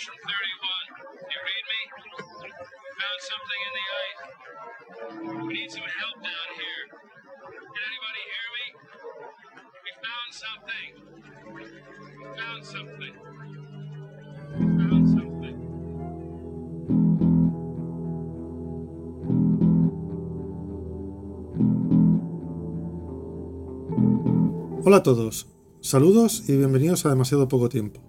Section 31. You read me? Found something in the ice. We need some help down here. Can anybody hear me? We found something. We found something. Hola a todos, saludos y bienvenidos a Demasiado Poco Tiempo,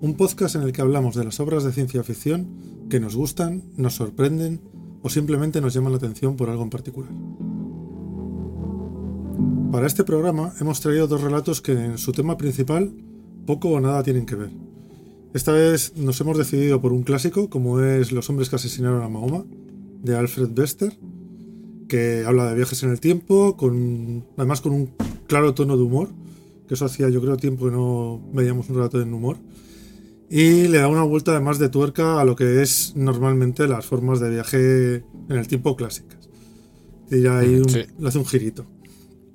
un podcast en el que hablamos de las obras de ciencia ficción que nos gustan, nos sorprenden o simplemente nos llaman la atención por algo en particular. Para este programa hemos traído dos relatos que en su tema principal poco o nada tienen que ver. Esta vez nos hemos decidido por un clásico como es Los hombres que asesinaron a Mahoma, de Alfred Bester, que habla de viajes en el tiempo, además con un claro tono de humor, que eso hacía yo creo tiempo que no veíamos un relato en humor, y le da una vuelta además de tuerca a lo que es normalmente las formas de viaje en el tiempo clásicas. Y ahí un- Sí. le hace un girito.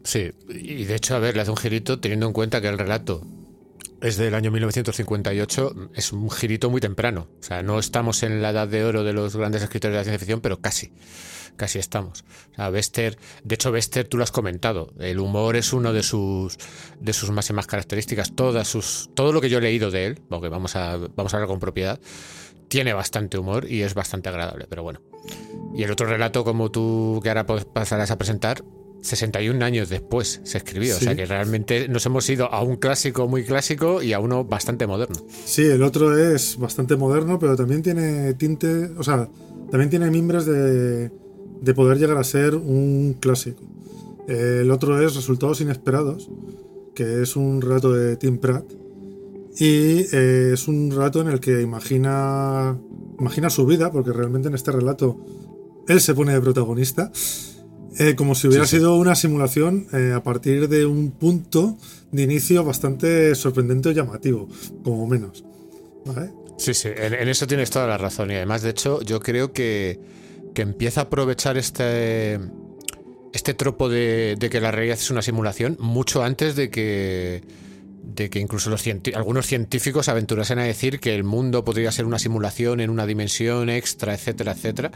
Sí, y de hecho, a ver, le hace un girito teniendo en cuenta que el relato es del año 1958, es un girito muy temprano. O sea, no estamos en la edad de oro de los grandes escritores de la ciencia ficción, pero casi, casi estamos. O sea, Bester, de hecho, Bester, tú lo has comentado, el humor es uno de sus, de sus máximas características. Todas sus, todo lo que yo he leído de él, porque vamos a, vamos a hablar con propiedad, tiene bastante humor y es bastante agradable, pero bueno. Y el otro relato, como tú que ahora pues pasarás a presentar, 61 años después se escribió. O sea que realmente nos hemos ido a un clásico muy clásico y a uno bastante moderno. Sí, el otro es bastante moderno, pero también tiene tinte, o sea, también tiene mimbres de, de poder llegar a ser un clásico. El otro es Resultados Inesperados, que es un relato de Tim Pratt. Y eh, es un relato en el que imagina, imagina su vida, porque realmente en este relato él se pone de protagonista, eh, como si hubiera Sí, sí. sido una simulación eh, a partir de un punto de inicio bastante sorprendente o llamativo, como menos. ¿Vale? Sí, sí, en, en eso tienes toda la razón. Y además, de hecho, yo creo que, que empieza a aprovechar este, este tropo de, de que la realidad es una simulación mucho antes de que, de que incluso los algunos científicos aventurasen a decir que el mundo podría ser una simulación en una dimensión extra, etcétera, etcétera.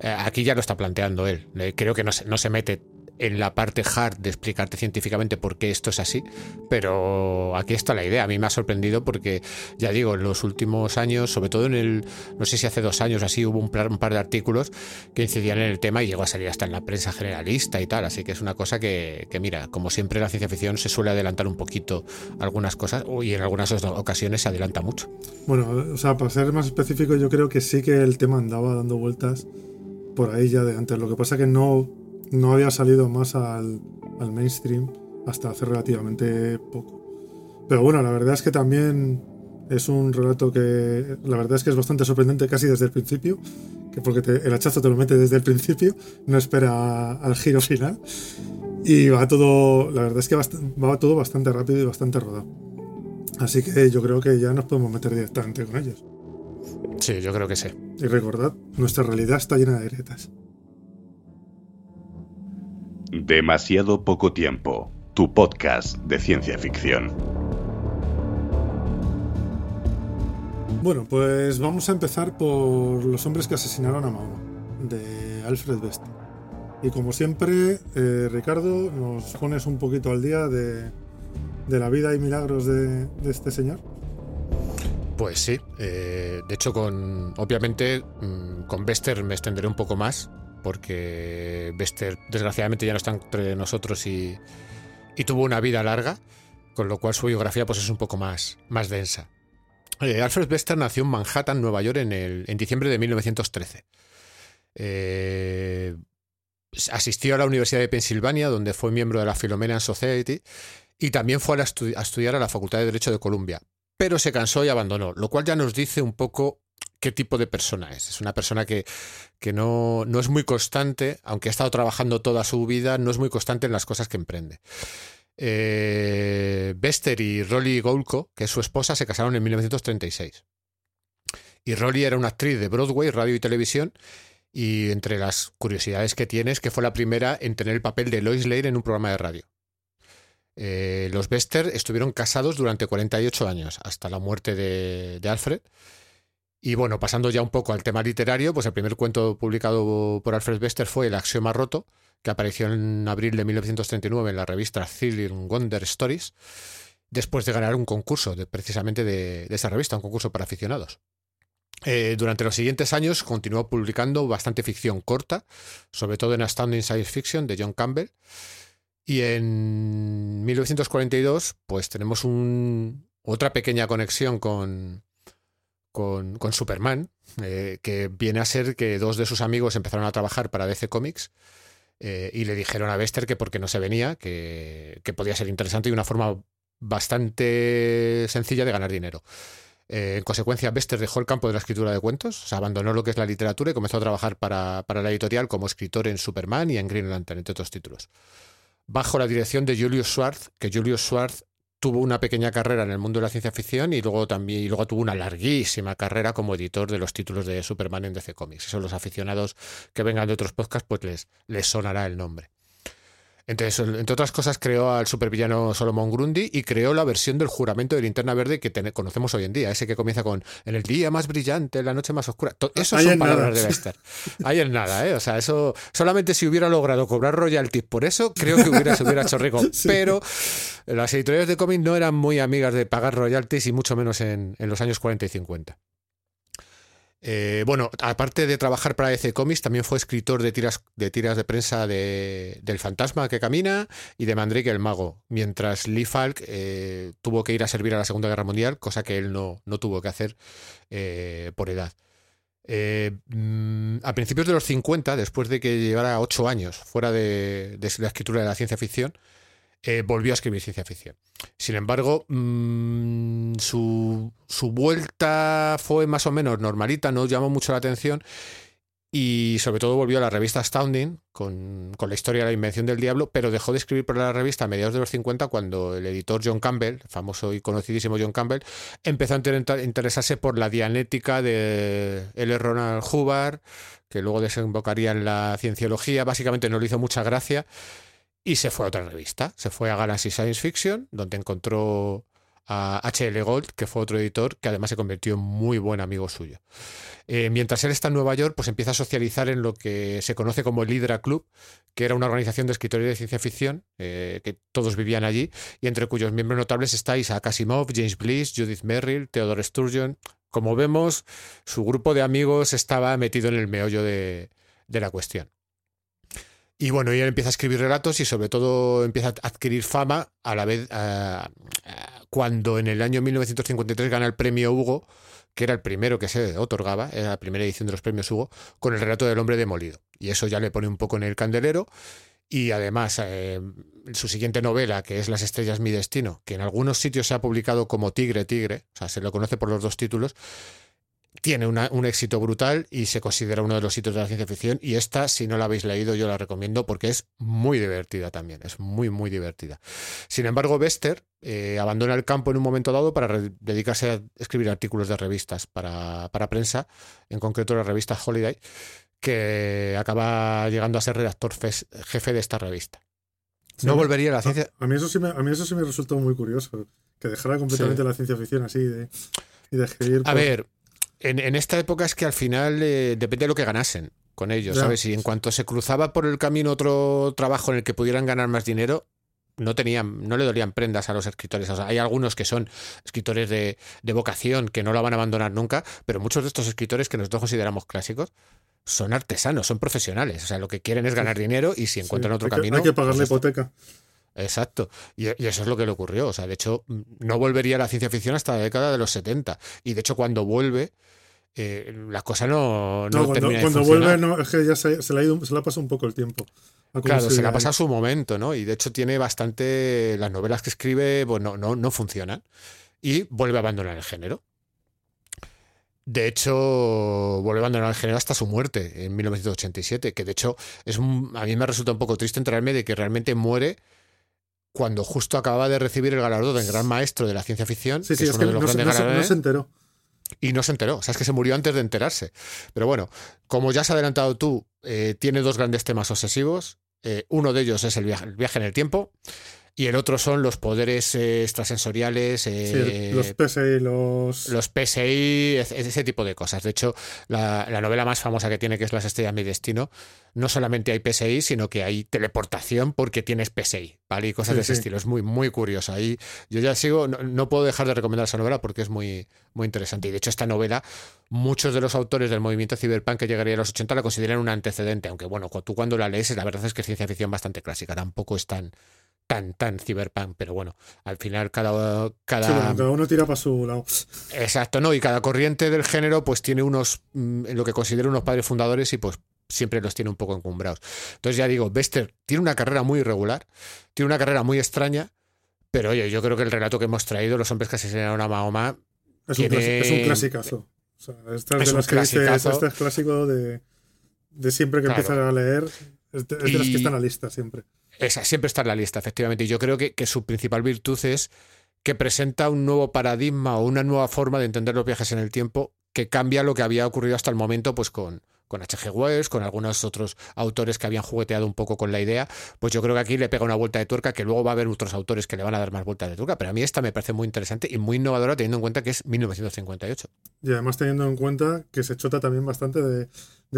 Eh, aquí ya lo está planteando él. Creo que no se, no se mete en la parte hard de explicarte científicamente por qué esto es así, pero aquí está la idea. A mí me ha sorprendido porque, ya digo, en los últimos años, sobre todo en el, no sé si hace dos años así, hubo un, par- de artículos que incidían en el tema y llegó a salir hasta en la prensa generalista y tal. Así que es una cosa que, que, mira, como siempre la ciencia ficción se suele adelantar un poquito algunas cosas y en algunas ocasiones se adelanta mucho. Bueno, o sea, para ser más específico, yo creo que sí que el tema andaba dando vueltas por ahí ya de antes. Lo que pasa que no, no había salido más al, al mainstream hasta hace relativamente poco. Pero bueno, la verdad es que también es un relato que la verdad es que es bastante sorprendente casi desde el principio, que porque te- el hachazo te lo mete desde el principio, no espera al giro final. Y va todo, la verdad es que va todo bastante rápido y bastante rodado. Así que yo creo que ya nos podemos meter directamente con ellos. Sí, yo creo que sí. Y recordad, nuestra realidad está llena de grietas. Demasiado poco tiempo. Tu podcast de ciencia ficción. Bueno, pues vamos a empezar por Los hombres que asesinaron a Mahoma, de Alfred Bester. Y como siempre, eh, Ricardo, nos pones un poquito al día de, de la vida y milagros de, de este señor. Pues sí, eh, de hecho con obviamente mm, con Bester me extenderé un poco más porque Bester desgraciadamente ya no está entre nosotros y, tuvo una vida larga, con lo cual su biografía pues es un poco más, más densa. Eh, Alfred Bester nació en Manhattan, Nueva York, en, el, en diciembre de 1913. Eh, asistió a la Universidad de Pensilvania, donde fue miembro de la Philomena Society, y también fue a, a estudiar a la Facultad de Derecho de Columbia pero se cansó y abandonó, lo cual ya nos dice un poco qué tipo de persona es. Es una persona que, que no, no es muy constante, aunque ha estado trabajando toda su vida, no es muy constante en las cosas que emprende. Eh, Bester y Rolly Goulko, que es su esposa, se casaron en 1936. Y Rolly era una actriz de Broadway, radio y televisión, y entre las curiosidades que tiene es que fue la primera en tener el papel de Lois Lane en un programa de radio. Eh, los Bester estuvieron casados durante 48 años, hasta la muerte de Alfred. Y bueno, pasando ya un poco al tema literario, pues el primer cuento publicado por Alfred Bester fue El Axioma Roto, que apareció en abril de 1939 en la revista Thrilling Wonder Stories, después de ganar un concurso de, precisamente de, esa revista, un concurso para aficionados. Eh, durante los siguientes años continuó publicando bastante ficción corta, sobre todo en Astounding Science Fiction de John Campbell. Y en 1942, pues tenemos otra pequeña conexión con, con, Superman, eh, que viene a ser que dos de sus amigos empezaron a trabajar para DC Comics eh, y le dijeron a Bester que porque no se venía, que, podía ser interesante y una forma bastante sencilla de ganar dinero. Eh, en consecuencia, Bester dejó el campo de la escritura de cuentos, se abandonó lo que es la literatura y comenzó a trabajar para, para la editorial como escritor en Superman y en Green Lantern, entre otros títulos bajo la dirección de Julius Schwartz, que Julius Schwartz tuvo una pequeña carrera en el mundo de la ciencia ficción y luego también y luego tuvo una larguísima carrera como editor de los títulos de Superman en DC Comics. Eso los aficionados que vengan de otros podcasts pues les, les sonará el nombre. Entonces, entre otras cosas, creó al supervillano Solomon Grundy y creó la versión del juramento de linterna verde que conocemos hoy en día, ese que comienza con en el día más brillante, en la noche más oscura. Eso son palabras de Bester. Ahí en nada, ¿eh? O sea, eso solamente si hubiera logrado cobrar royalties por eso, creo que hubiera, se hubiera hecho rico. Pero las editoriales de cómics no eran muy amigas de pagar royalties y mucho menos en, en los años 40 y 50. Eh, bueno, aparte de trabajar para EC Comics, también fue escritor de tiras de, tiras de prensa de, del Fantasma que camina y de Mandrake el Mago, mientras Lee Falk eh, tuvo que ir a servir a la Segunda Guerra Mundial, cosa que él no, no tuvo que hacer eh, por edad. Mm, a principios de los 50, después de que llevara ocho años fuera de, de la escritura de la ciencia ficción, eh, volvió a escribir ciencia ficción. Sin embargo, mm, su, vuelta fue más o menos normalita, no llamó mucho la atención y sobre todo volvió a la revista Astounding con, la historia de la invención del diablo, pero dejó de escribir para la revista a mediados de los 50 cuando el editor John Campbell, famoso y conocidísimo John Campbell, empezó a interesarse por la dianética de L. Ronald Hubbard, que luego desembocaría en la cienciología. Básicamente no le hizo mucha gracia y se fue a otra revista. Se fue a Galaxy Science Fiction, donde encontró a H.L. Gold, que fue otro editor que además se convirtió en muy buen amigo suyo. Eh, mientras él está en Nueva York, pues empieza a socializar en lo que se conoce como el Hydra Club, que era una organización de escritores de ciencia ficción, eh, que todos vivían allí, y entre cuyos miembros notables está Isaac Asimov, James Bliss, Judith Merrill, Theodore Sturgeon. Como vemos, su grupo de amigos estaba metido en el meollo de la cuestión. Y bueno, ella empieza a escribir relatos y sobre todo empieza a adquirir fama a la vez cuando en el año 1953 gana el premio Hugo, que era el primero que se otorgaba, era la primera edición de los premios Hugo, con el relato del hombre demolido. Y eso ya le pone un poco en el candelero. Y además, eh, su siguiente novela, que es Las estrellas, mi destino, que en algunos sitios se ha publicado como Tigre, Tigre, o sea, se lo conoce por los dos títulos, tiene un éxito brutal y se considera uno de los hitos de la ciencia ficción. Y esta, si no la habéis leído, yo la recomiendo porque es muy divertida también. Es muy, muy divertida. Sin embargo, Bester eh, abandona el campo en un momento dado para dedicarse a escribir artículos de revistas para, prensa, en concreto la revista Holiday, que acaba llegando a ser redactor jefe de esta revista. no volvería a la ciencia. A, mí eso sí me, a mí eso sí me resultó muy curioso. Que dejara completamente la ciencia ficción así de, y de escribir. A ver, en, esta época es que al final eh, depende de lo que ganasen con ellos, ¿sabes? Y en cuanto se cruzaba por el camino otro trabajo en el que pudieran ganar más dinero, no tenían, no le dolían prendas a los escritores. O sea, hay algunos que son escritores de, vocación que no la van a abandonar nunca, pero muchos de estos escritores que nosotros consideramos clásicos son artesanos, son profesionales. O sea, lo que quieren es ganar dinero y si encuentran otro camino. Hay que pagar pues la hipoteca. Exacto. Y, eso es lo que le ocurrió. O sea, de hecho, no volvería a la ciencia ficción hasta la década de los 70. Y de hecho, cuando vuelve, eh, la cosa no, no, cuando, cuando vuelve, no, es que ya se, se, le ha ido, se le ha pasado un poco el tiempo. Claro, se le ha pasado su momento, ¿no? Y de hecho tiene bastante. Las novelas que escribe, bueno, no, no funcionan. Y vuelve a abandonar el género. De hecho, vuelve a abandonar el género hasta su muerte en 1987, que de hecho es a mí me resulta un poco triste enterarme de que realmente muere cuando justo acababa de recibir el galardón del gran maestro de la ciencia ficción. Sí, sí, es, que, no, se, enteró. Y no se enteró, o sea, es que se murió antes de enterarse. Pero bueno, como ya has adelantado tú, eh, tiene dos grandes temas obsesivos. Eh, uno de ellos es el viaje, en el tiempo. Y el otro son los poderes eh, extrasensoriales. Eh, sí, los PSI, los. Los PSI, ese tipo de cosas. De hecho, la, novela más famosa que tiene, que es Las estrellas mi destino, no solamente hay PSI, sino que hay teleportación porque tienes PSI, ¿vale? Y cosas de ese estilo. Es muy, muy curioso. Ahí yo ya sigo, no, puedo dejar de recomendar esa novela porque es muy, muy interesante. Y de hecho, esta novela, muchos de los autores del movimiento cyberpunk que llegaría a los 80 la consideran un antecedente, aunque bueno, tú cuando la lees, la verdad es que es ciencia ficción bastante clásica, tampoco es tan tan, tan cyberpunk, pero bueno, al final cada... Cada, uno tira para su lado. Exacto, ¿no? Y cada corriente del género pues tiene unos, mm, en lo que considero unos padres fundadores y pues siempre los tiene un poco encumbrados. Entonces ya digo, Bester tiene una carrera muy irregular, tiene una carrera muy extraña, pero oye, yo creo que el relato que hemos traído, Los hombres que asesinaron a Mahoma... Es, un, es un clasicazo. este es, un clásico de, de siempre que empiezas a leer, es de, las que están a la lista siempre. Esa siempre está en la lista, efectivamente. Y yo creo que, su principal virtud es que presenta un nuevo paradigma o una nueva forma de entender los viajes en el tiempo que cambia lo que había ocurrido hasta el momento, pues con, con H.G. Wells, con algunos otros autores que habían jugueteado un poco con la idea, pues yo creo que aquí le pega una vuelta de tuerca, que luego va a haber otros autores que le van a dar más vueltas de tuerca, pero a mí esta me parece muy interesante y muy innovadora teniendo en cuenta que es 1958. Y además teniendo en cuenta que se chota también bastante de,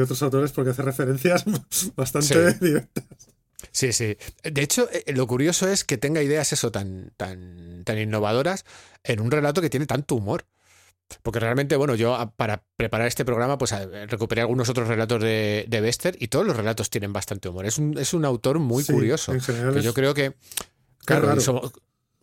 otros autores porque hace referencias bastante directas. Sí, sí. De hecho, eh, lo curioso es que tenga ideas eso tan, tan, tan innovadoras en un relato que tiene tanto humor. Porque realmente, bueno, yo para preparar este programa, pues recuperé algunos otros relatos de, de Bester y todos los relatos tienen bastante humor. Es un, es un autor muy curioso. que yo creo que. Claro,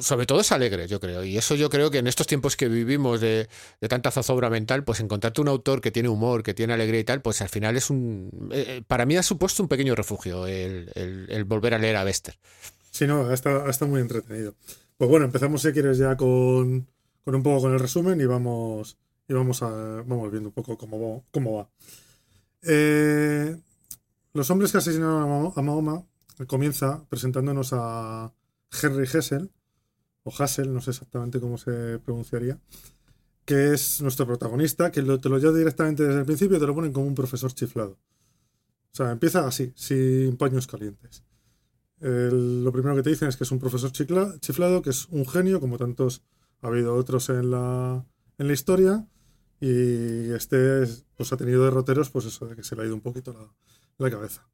sobre todo es alegre, yo creo. Y eso yo creo que en estos tiempos que vivimos de, tanta zozobra mental, pues encontrarte un autor que tiene humor, que tiene alegría y tal, pues al final es un... Eh, eh, para mí ha supuesto un pequeño refugio el, volver a leer a Bester. Sí, no, está, está muy entretenido. Pues bueno, empezamos si quieres ya con, un poco con el resumen y vamos, y vamos, a, vamos viendo un poco cómo, cómo va. Eh, los hombres que asesinaron a Mahoma comienza presentándonos a Henry Hessel, o Hassel, no sé exactamente cómo se pronunciaría, que es nuestro protagonista, que te lo lleva directamente desde el principio te lo ponen como un profesor chiflado. O sea, empieza así, sin paños calientes. lo primero que te dicen es que es un profesor chiflado, que es un genio, como tantos ha habido otros en la, en la historia, y este pues ha tenido derroteros, pues eso, de que se le ha ido un poquito la, cabeza.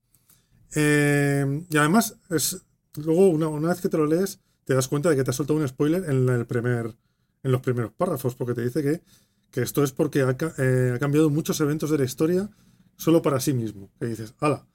Eh, y además, es, luego una, una, vez que te lo lees, te das cuenta de que te ha soltado un spoiler en, el primer, en los primeros párrafos, porque te dice que, que esto es porque ha, eh, ha, cambiado muchos eventos de la historia solo para sí mismo. Que dices, ala.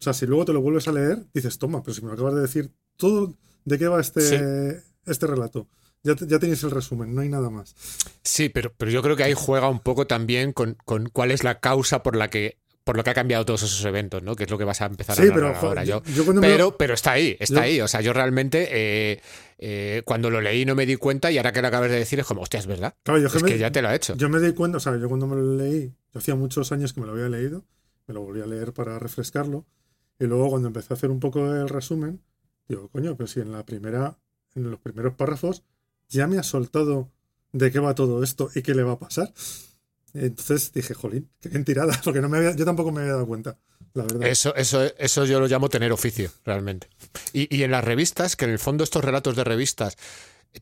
O sea, si luego te lo vuelves a leer, dices, toma, pero si me lo acabas de decir todo de qué va este, este relato. Ya, ya, tenéis el resumen, no hay nada más. Sí, pero, pero yo creo que ahí juega un poco también con, con cuál es la causa por la que por lo que ha cambiado todos esos eventos, ¿no? Que es lo que vas a empezar a hablar ahora. Yo, pero, pero está ahí, está ahí. O sea, yo realmente eh, eh, cuando lo leí no me di cuenta y ahora que lo acabas de decir es como, hostia, es verdad. es que, ya te lo ha hecho. Yo me di cuenta, o sea, yo cuando me lo leí, yo hacía muchos años que me lo había leído, me lo volví a leer para refrescarlo. Y luego cuando empecé a hacer un poco el resumen, digo, coño, pero si en la primera, en los primeros párrafos, ya me ha soltado de qué va todo esto y qué le va a pasar. Entonces dije, jolín, qué bien tirada, porque no me había, yo tampoco me había dado cuenta, la verdad. Eso, eso, eso yo lo llamo tener oficio, realmente. Y, y en las revistas, que en el fondo estos relatos de revistas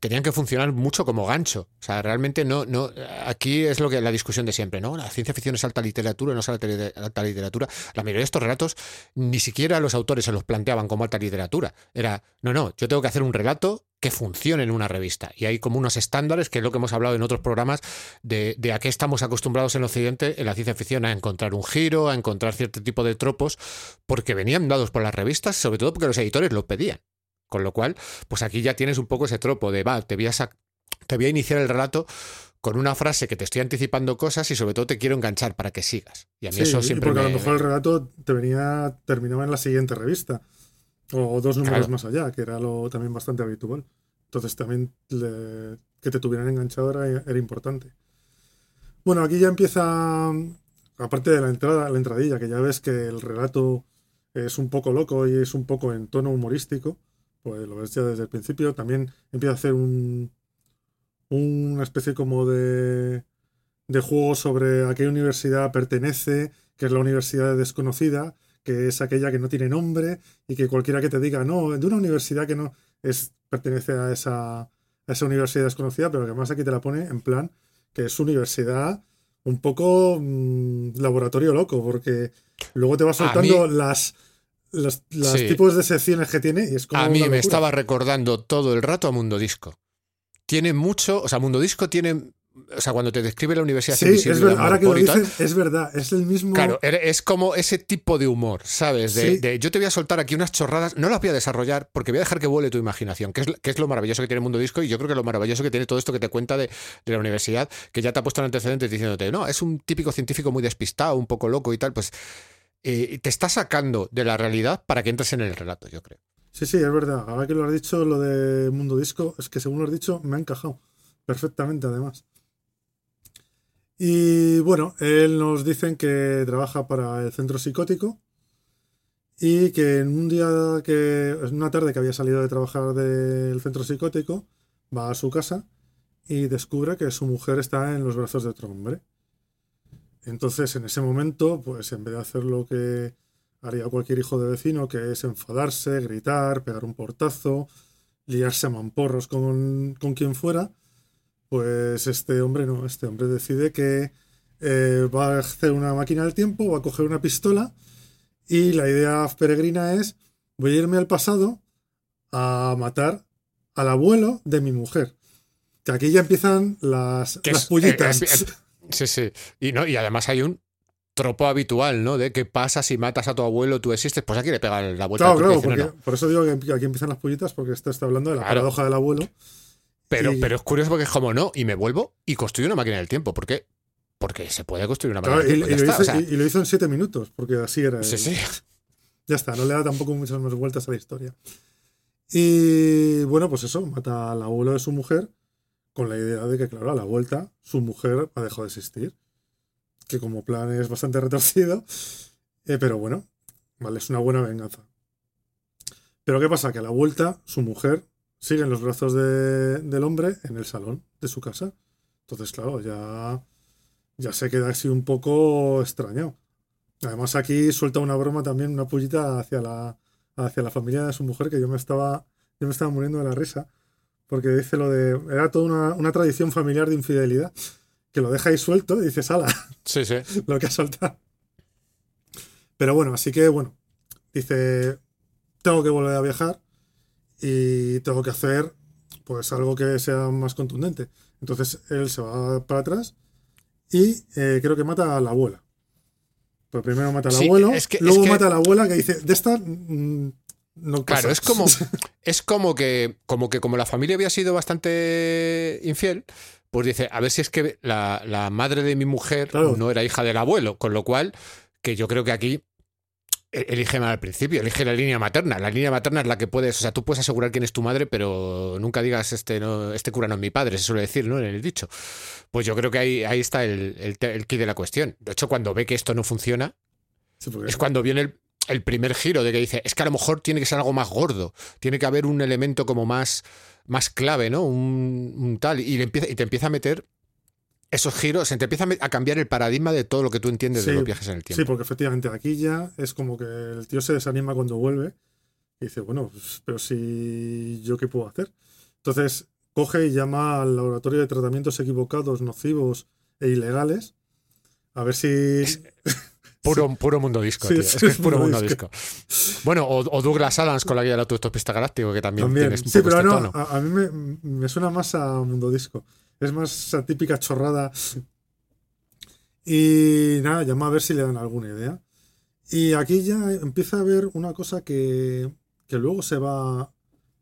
tenían que funcionar mucho como gancho. O sea, realmente no, no, aquí es lo que la discusión de siempre, ¿no? La ciencia ficción es alta literatura, no es alta literatura. La mayoría de estos relatos ni siquiera los autores se los planteaban como alta literatura. Era, no, no, yo tengo que hacer un relato que funcione en una revista. Y hay como unos estándares, que es lo que hemos hablado en otros programas, de, a qué estamos acostumbrados en Occidente, en la ciencia ficción, a encontrar un giro, a encontrar cierto tipo de tropos, porque venían dados por las revistas, sobre todo porque los editores lo pedían. Con lo cual, pues aquí ya tienes un poco ese tropo de, va, te voy a, te voy a iniciar el relato con una frase que te estoy anticipando cosas y sobre todo te quiero enganchar para que sigas. Y a mí eso siempre porque a lo mejor el relato te venía, terminaba en la siguiente revista. O dos números más allá, que era lo también bastante habitual. Entonces también que te tuvieran enganchado era, importante. Bueno, aquí ya empieza, aparte de la entrada, la entradilla, que ya ves que el relato es un poco loco y es un poco en tono humorístico, pues lo ves ya desde el principio. También empieza a hacer un, una especie como de, de juego sobre a qué universidad pertenece, que es la universidad desconocida, que es aquella que no tiene nombre y que cualquiera que te diga, no, de una universidad que no, es pertenece a esa, a esa universidad desconocida, pero que además aquí te la pone en plan que es universidad un poco mm, laboratorio loco, porque luego te va soltando las los, tipos de secciones que tiene y es como A mí me estaba recordando todo el rato a Mundo Disco. Tiene mucho, o sea, Mundo Disco tiene o sea, cuando te describe la universidad sí, es verdad, ahora que lo dices, es verdad, es el mismo. Claro, es como ese tipo de humor, ¿sabes? De, yo te voy a soltar aquí unas chorradas, no las voy a desarrollar porque voy a dejar que vuele tu imaginación, que es, que es lo maravilloso que tiene el mundo disco y yo creo que lo maravilloso que tiene todo esto que te cuenta de, la universidad, que ya te ha puesto en antecedentes diciéndote, no, es un típico científico muy despistado, un poco loco y tal, pues eh, te está sacando de la realidad para que entres en el relato, yo creo. Sí, sí, es verdad. Ahora que lo has dicho, lo de Mundo Disco, es que según lo has dicho, me ha encajado perfectamente, además. Y bueno, él nos dicen que trabaja para el centro psicótico y que en un día que, en una tarde que había salido de trabajar del centro psicótico, va a su casa y descubre que su mujer está en los brazos de otro hombre. Entonces, en ese momento, pues en vez de hacer lo que haría cualquier hijo de vecino, que es enfadarse, gritar, pegar un portazo, liarse a mamporros con, con quien fuera, pues este hombre no, este hombre decide que eh, va a hacer una máquina del tiempo, va a coger una pistola y la idea peregrina es voy a irme al pasado a matar al abuelo de mi mujer. Que aquí ya empiezan las, las pullitas. Eh, eh, sí, sí. Y, no, y además hay un tropo habitual, ¿no? De que pasa si matas a tu abuelo, tú existes, pues aquí le pega la vuelta. Claro, claro, por eso digo que aquí empiezan las pullitas, porque esto está hablando de la paradoja del abuelo. Pero, pero es curioso porque es como no, y me vuelvo y construyo una máquina del tiempo. ¿Por qué? Porque se puede construir una máquina del tiempo. Y, lo hizo, en siete minutos, porque así era. Sí, sí. Ya está, no le da tampoco muchas más vueltas a la historia. Y bueno, pues eso, mata al abuelo de su mujer con la idea de que, claro, a la vuelta su mujer ha dejado de existir. Que como plan es bastante retorcido. Eh, pero bueno, vale, es una buena venganza. Pero ¿qué pasa? Que a la vuelta su mujer sigue en los brazos del hombre en el salón de su casa. Entonces, claro, ya, ya se queda así un poco extrañado. Además, aquí suelta una broma también, una pullita hacia la, hacia la familia de su mujer, que yo me estaba, yo me estaba muriendo de la risa. Porque dice lo de. Era toda una, una tradición familiar de infidelidad. Que lo deja ahí suelto y dice, sala. Sí, sí. lo que ha soltado. Pero bueno, así que bueno. Dice. Tengo que volver a viajar y tengo que hacer pues algo que sea más contundente. Entonces él se va para atrás y eh, creo que mata a la abuela. Pues primero mata al abuelo, luego mata a la abuela que dice, de esta mm, no Claro, es como, es como que, como que como la familia había sido bastante infiel, pues dice, a ver si es que la, madre de mi mujer no era hija del abuelo, con lo cual, que yo creo que aquí e-, elige mal al principio, elige la línea materna. La línea materna es la que puedes, o sea, tú puedes asegurar quién es tu madre, pero nunca digas este no, este cura no es mi padre, se suele decir, ¿no? En el dicho. Pues yo creo que ahí, ahí está el, el, key de la cuestión. De hecho, cuando ve que esto no funciona, es cuando viene el, primer giro de que dice, es que a lo mejor tiene que ser algo más gordo, tiene que haber un elemento como más, más clave, ¿no? Un, tal, y, empieza, y te empieza a meter esos giros, se te empieza a cambiar el paradigma de todo lo que tú entiendes de los viajes en el tiempo. Sí, porque efectivamente aquí ya es como que el tío se desanima cuando vuelve y dice, bueno, pues, pero si yo qué puedo hacer. Entonces coge y llama al laboratorio de tratamientos equivocados, nocivos e ilegales a ver si... Puro, puro mundo disco, tío. es que es puro mundo disco. Bueno, o, Douglas Adams con la guía del autostopista galáctico, que también, tiene un Sí, pero este no, a, mí me, me, suena más a mundo disco. Es más esa típica chorrada. Y nada, llama a ver si le dan alguna idea. Y aquí ya empieza a haber una cosa que, que luego se va,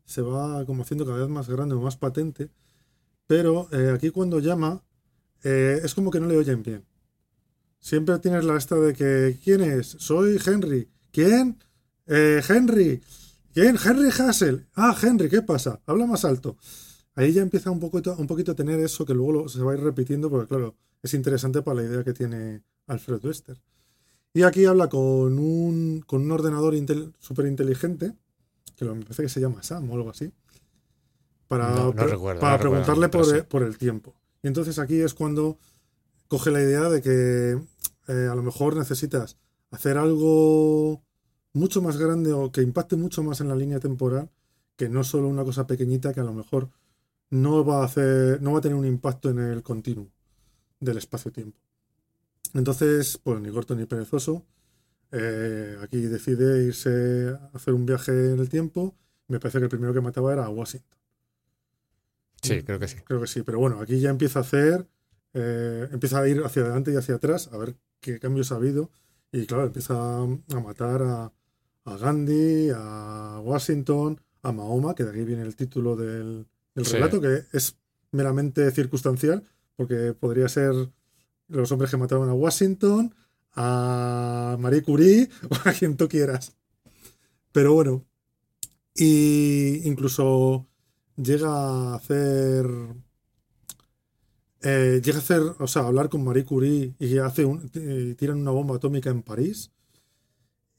se va como haciendo cada vez más grande o más patente. Pero eh, aquí cuando llama, eh, es como que no le oyen bien. Siempre tienes la esta de que, ¿quién es? Soy Henry. ¿Quién? Eh, Henry. ¿Quién? Henry Hassel. Ah, Henry, ¿qué pasa? Habla más alto ahí ya empieza un poquito, un poquito a tener eso que luego se va a ir repitiendo, porque claro, es interesante para la idea que tiene Alfred Wester. Y aquí habla con un, con un ordenador súper inteligente, que me parece que se llama Sam o algo así, para, para preguntarle por, el tiempo. Y entonces aquí es cuando coge la idea de que eh, a lo mejor necesitas hacer algo mucho más grande o que impacte mucho más en la línea temporal que no solo una cosa pequeñita que a lo mejor no va a hacer, no va a tener un impacto en el continuo del espacio-tiempo. Entonces, pues ni corto ni perezoso. eh, aquí decide irse a hacer un viaje en el tiempo. Me parece que el primero que mataba era a Washington. Sí, creo que sí. Creo que sí, pero bueno, aquí ya empieza a hacer, eh, empieza a ir hacia adelante y hacia atrás a ver qué cambios ha habido. Y claro, empieza a, a matar a, a Gandhi, a Washington, a Mahoma, que de aquí viene el título del, del Sí. relato, que es meramente circunstancial, porque podría ser los hombres que mataron a Washington, a Marie Curie o a quien tú quieras. Pero bueno, y incluso llega a hacer eh, llega a hacer, o sea, a hablar con Marie Curie y hace un, eh, tiran una bomba atómica en París.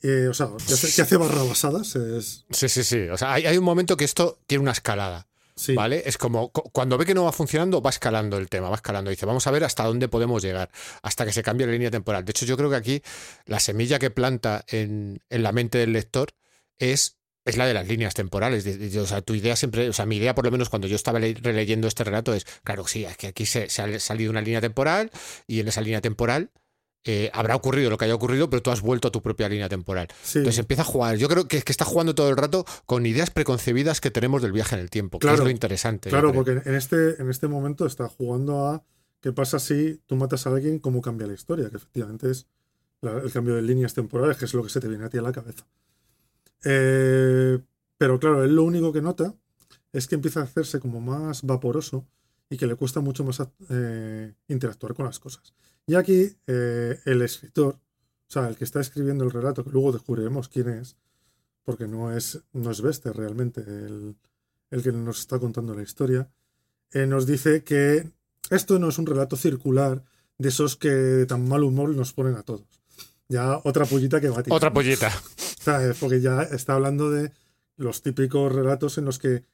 Eh, o sea, que hace, que hace barrabasadas. Es, Sí, sí, sí. O sea, hay, hay un momento que esto tiene una escalada. sí, ¿Vale? Es como cu- cuando ve que no va funcionando, va escalando el tema, va escalando. Dice, vamos a ver hasta dónde podemos llegar, hasta que se cambie la línea temporal. De hecho, yo creo que aquí la semilla que planta en, en la mente del lector es, es la de las líneas temporales. O sea, tu idea siempre, o sea, mi idea, por lo menos cuando yo estaba le- releyendo este relato, es, claro, sí, es que aquí se, se ha salido una línea temporal y en esa línea temporal. eh, habrá ocurrido lo que haya ocurrido, pero tú has vuelto a tu propia línea temporal. sí. Entonces empieza a jugar. Yo creo que, que está jugando todo el rato con ideas preconcebidas que tenemos del viaje en el tiempo, que Claro, es lo interesante. Claro, porque en este, en este momento está jugando a qué pasa si tú matas a alguien, cómo cambia la historia, que efectivamente es la- el cambio de líneas temporales, que es lo que se te viene a ti a la cabeza. Eh, pero claro, él lo único que nota es que empieza a hacerse como más vaporoso y que le cuesta mucho más eh, interactuar con las cosas. Y aquí eh, el escritor, o sea, el que está escribiendo el relato, que luego descubriremos quién es, porque no es, no es Bester realmente el, el que nos está contando la historia, eh, nos dice que esto no es un relato circular de esos que de tan mal humor nos ponen a todos. Ya otra pollita que va a tirar. Otra pollita. Porque ya está hablando de los típicos relatos en los que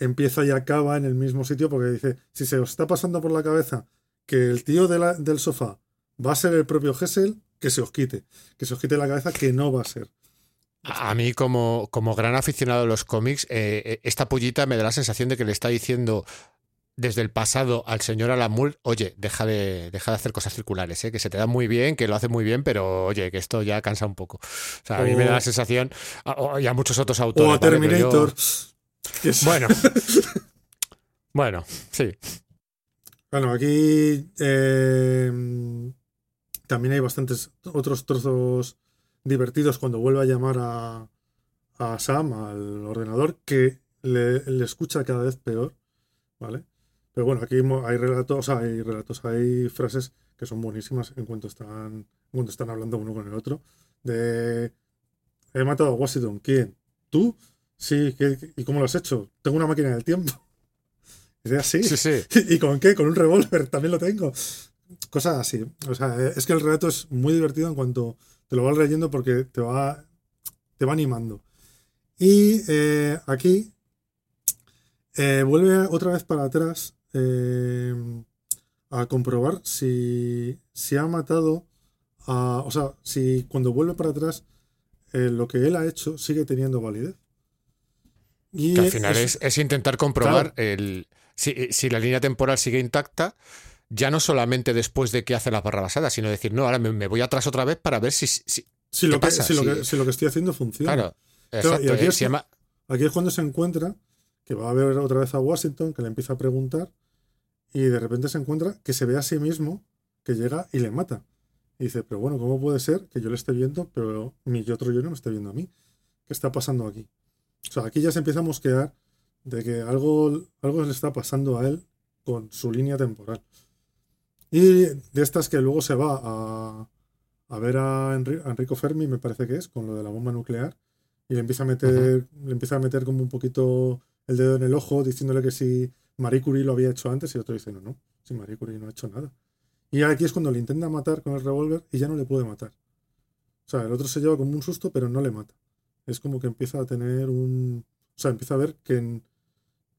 empieza y acaba en el mismo sitio, porque dice, si se os está pasando por la cabeza que el tío del sofá va a ser el propio Hessel, que se os quite, que se os quite la cabeza que no va a ser. A mí, como, como gran aficionado a los cómics, eh, eh, esta pollita me da la sensación de que le está diciendo desde el pasado al señor Alamul, oye, deja de, deja de hacer cosas circulares, ¿eh? que se te da muy bien, que lo hace muy bien, pero oye, que esto ya cansa un poco. O sea, a mí me da la O- sensación, y a muchos otros autores. O a ¿vale? Pero yo- Terminator. Bueno. bueno, sí. Bueno, aquí eh, también hay bastantes otros trozos divertidos cuando vuelve a llamar a, a Sam, al ordenador, que le, le escucha cada vez peor, ¿vale? Pero bueno, aquí hay relatos, o sea, hay relatos, hay frases que son buenísimas en cuanto están, en cuanto están hablando uno con el otro. De he matado a Washington, ¿quién? ¿Tú? Sí, ¿qué- ¿y cómo lo has hecho? Tengo una máquina del tiempo. Y dice, así. Sí, sí. ¿Y con qué? Con un revólver, también lo tengo. Cosas así. O sea, eh, es que el relato es muy divertido en cuanto te lo vas leyendo porque te va, te va animando. Y eh, aquí eh, vuelve otra vez para atrás eh, a comprobar si, si ha matado a. O sea, si cuando vuelve para atrás eh, lo que él ha hecho sigue teniendo validez. Y Que al final es- es, es intentar comprobar el, si, si la línea temporal sigue intacta, ya no solamente después de que hace la barrabasada, sino decir, no, ahora me, me voy atrás otra vez para ver si. si- si lo, ¿qué que, pasa? si, lo que, si lo que estoy haciendo funciona. claro, Claro, y exacto. aquí eh, es llama- Aquí es cuando se encuentra que va a ver otra vez a Washington, que le empieza a preguntar, y de repente se encuentra que se ve a sí mismo, que llega y le mata. Y dice, pero bueno, ¿cómo puede ser que yo le esté viendo, pero mi otro yo no me esté viendo a mí? ¿Qué está pasando aquí? O sea, aquí ya se empieza a mosquear de que algo, algo le está pasando a él con su línea temporal. Y de estas que luego se va a, a ver a, Enri- a Enrico Fermi, me parece que es, con lo de la bomba nuclear, y le empieza a meter, le empieza a meter como un poquito el dedo en el ojo, diciéndole que si Marie Curie lo había hecho antes, y el otro dice, no, no, si Marie Curie no ha hecho nada. Y aquí es cuando le intenta matar con el revólver y ya no le puede matar. O sea, el otro se lleva como un susto, pero no le mata. Es como que empieza a tener un. O sea, empieza a ver que,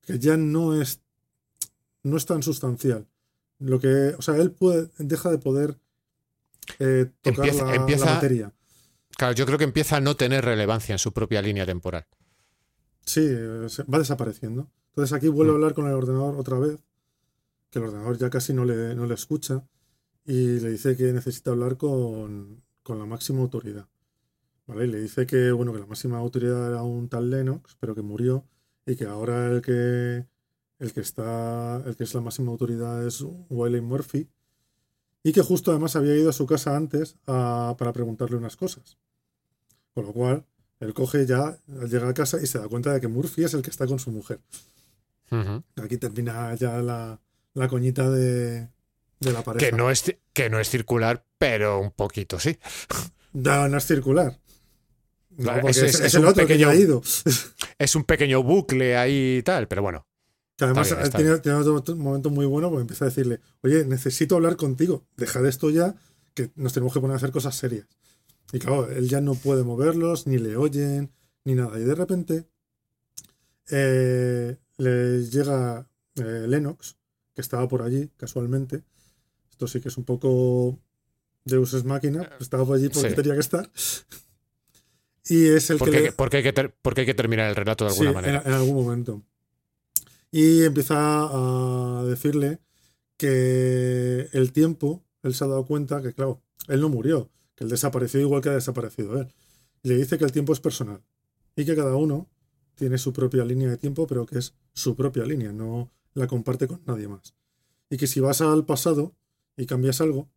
que ya no es. No es tan sustancial. Lo que. O sea, él puede, deja de poder eh, tocar Empieza- la, materia. Claro, yo creo que empieza a no tener relevancia en su propia línea temporal. Sí, va desapareciendo. Entonces aquí vuelve a mm. hablar con el ordenador otra vez, que el ordenador ya casi no le, no le escucha, y le dice que necesita hablar con, con la máxima autoridad. ¿Vale? Y le dice que, bueno, que la máxima autoridad era un tal Lennox, pero que murió, y que ahora el que, el que está, el que es la máxima autoridad es Wiley Murphy, y que justo además había ido a su casa antes para preguntarle unas cosas. Con lo cual, él coge ya, llega a casa y se da cuenta de que Murphy es el que está con su mujer. Aquí termina ya la, coñita de, la pareja. Que no, es, que no es circular, pero un poquito sí. No, no es circular. es, el otro pequeño, que ha ido. Es un pequeño bucle ahí y tal, pero bueno. Que además tiene, otro momento muy bueno porque empieza a decirle, oye, necesito hablar contigo, deja de esto ya, que nos tenemos que poner a hacer cosas serias. Y claro, él ya no puede moverlos, ni le oyen, ni nada. Y de repente eh, le llega eh, Lennox, que estaba por allí casualmente. Esto sí que es un poco Deus es máquina, estaba por allí porque tenía que estar. Y es el que. porque, hay que porque hay que terminar el relato de alguna manera. en algún momento y empieza a decirle que el tiempo, él se ha dado cuenta que, claro, él no murió, que él desapareció igual que ha desaparecido él. le dice que el tiempo es personal y que cada uno tiene su propia línea de tiempo, pero que es su propia línea, no la comparte con nadie más. Y que si vas al pasado y cambias algo,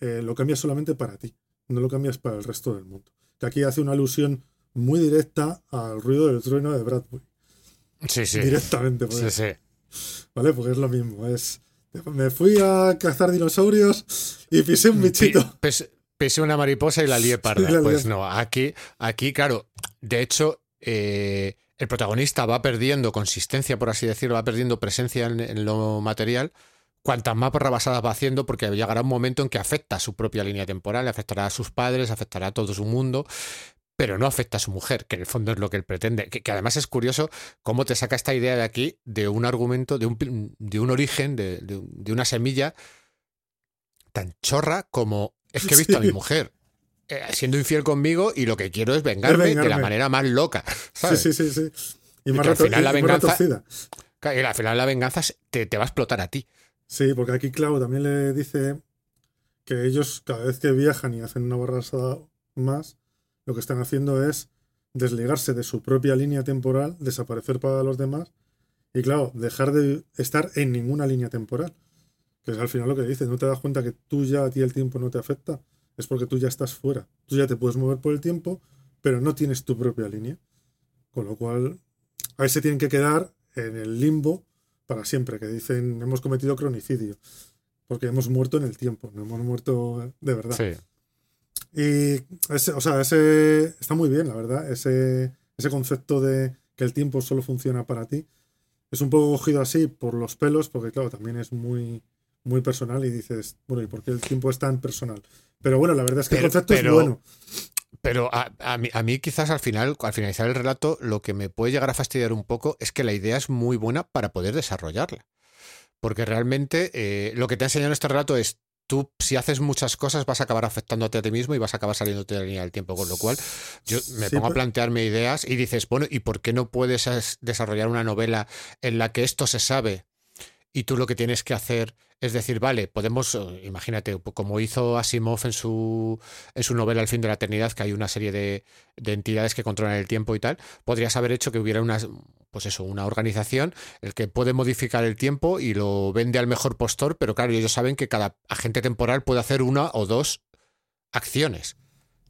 eh, lo cambias solamente para ti, no lo cambias para el resto del mundo. Que aquí hace una alusión muy directa al ruido del trueno de Bradbury. Sí, sí. Directamente. Sí, sí. ¿Vale? Porque es lo mismo. Es, me fui a cazar dinosaurios y pisé un bichito. Pisé una mariposa y la lié parda. pues no, aquí, aquí, claro, de hecho, eh, el protagonista va perdiendo consistencia, por así decirlo, va perdiendo presencia en, lo material. Cuantas más barrabasadas va haciendo, porque llegará un momento en que afecta a su propia línea temporal, afectará a sus padres, afectará a todo su mundo pero no afecta a su mujer, que en el fondo es lo que él pretende. Que, además es curioso cómo te saca esta idea de aquí de un argumento, de un, de un origen, de, de, una semilla tan chorra como es que he visto a mi mujer eh, siendo infiel conmigo y lo que quiero es vengarme, de la manera más loca. Sí, sí, sí, sí. Y, más al final la venganza. Y al final la venganza te, te va a explotar a ti. Sí, porque aquí Clau también le dice que ellos cada vez que viajan y hacen una barrasada más, lo que están haciendo es desligarse de su propia línea temporal, desaparecer para los demás y claro, dejar de estar en ninguna línea temporal. Que es al final lo que dice, no te das cuenta que tú ya a ti el tiempo no te afecta, es porque tú ya estás fuera. Tú ya te puedes mover por el tiempo, pero no tienes tu propia línea. Con lo cual, ahí se tienen que quedar en el limbo para siempre, que dicen hemos cometido cronicidio, porque hemos muerto en el tiempo, no hemos muerto de verdad. Sí. Y ese, o sea, ese está muy bien, la verdad. Ese, ese concepto de que el tiempo solo funciona para ti. Es un poco cogido así por los pelos, porque claro, también es muy, muy personal y dices, bueno, ¿y por qué el tiempo es tan personal? Pero bueno, la verdad es que el concepto es bueno. Pero a, a, mí, a, mí, quizás al final, al finalizar el relato, lo que me puede llegar a fastidiar un poco es que la idea es muy buena para poder desarrollarla. Porque realmente eh, lo que te ha enseñado este relato es tú si haces muchas cosas vas a acabar afectándote a ti mismo y vas a acabar saliendo de la línea del tiempo. Con lo cual, yo me pongo a plantearme ideas y dices, bueno, ¿y por qué no puedes desarrollar una novela en la que esto se sabe y tú lo que tienes que hacer es decir, vale, podemos, eh, imagínate, como hizo Asimov en su, en su novela El fin de la eternidad, que hay una serie de, de, entidades que controlan el tiempo y tal, podrías haber hecho que hubiera una, pues eso, una organización el que puede modificar el tiempo y lo vende al mejor postor, pero claro, ellos saben que cada agente temporal puede hacer una o dos acciones,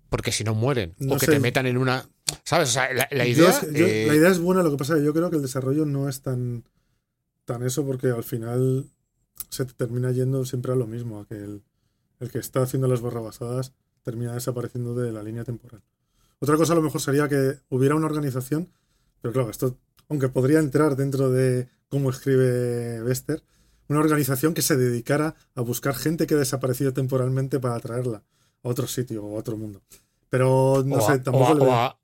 porque si no mueren, o que te metan en una... ¿Sabes? O sea, la, idea... Eh, la idea es buena, lo que pasa es que yo creo que el desarrollo no es tan, tan eso, porque al final se termina yendo siempre a lo mismo, a que el, que está haciendo las barrabasadas termina desapareciendo de la línea temporal. Otra cosa a lo mejor sería que hubiera una organización, pero claro, esto, aunque podría entrar dentro de cómo escribe Bester, una organización que se dedicara a buscar gente que ha desaparecido temporalmente para traerla a otro sitio o a otro mundo. Pero no sé, tampoco o a,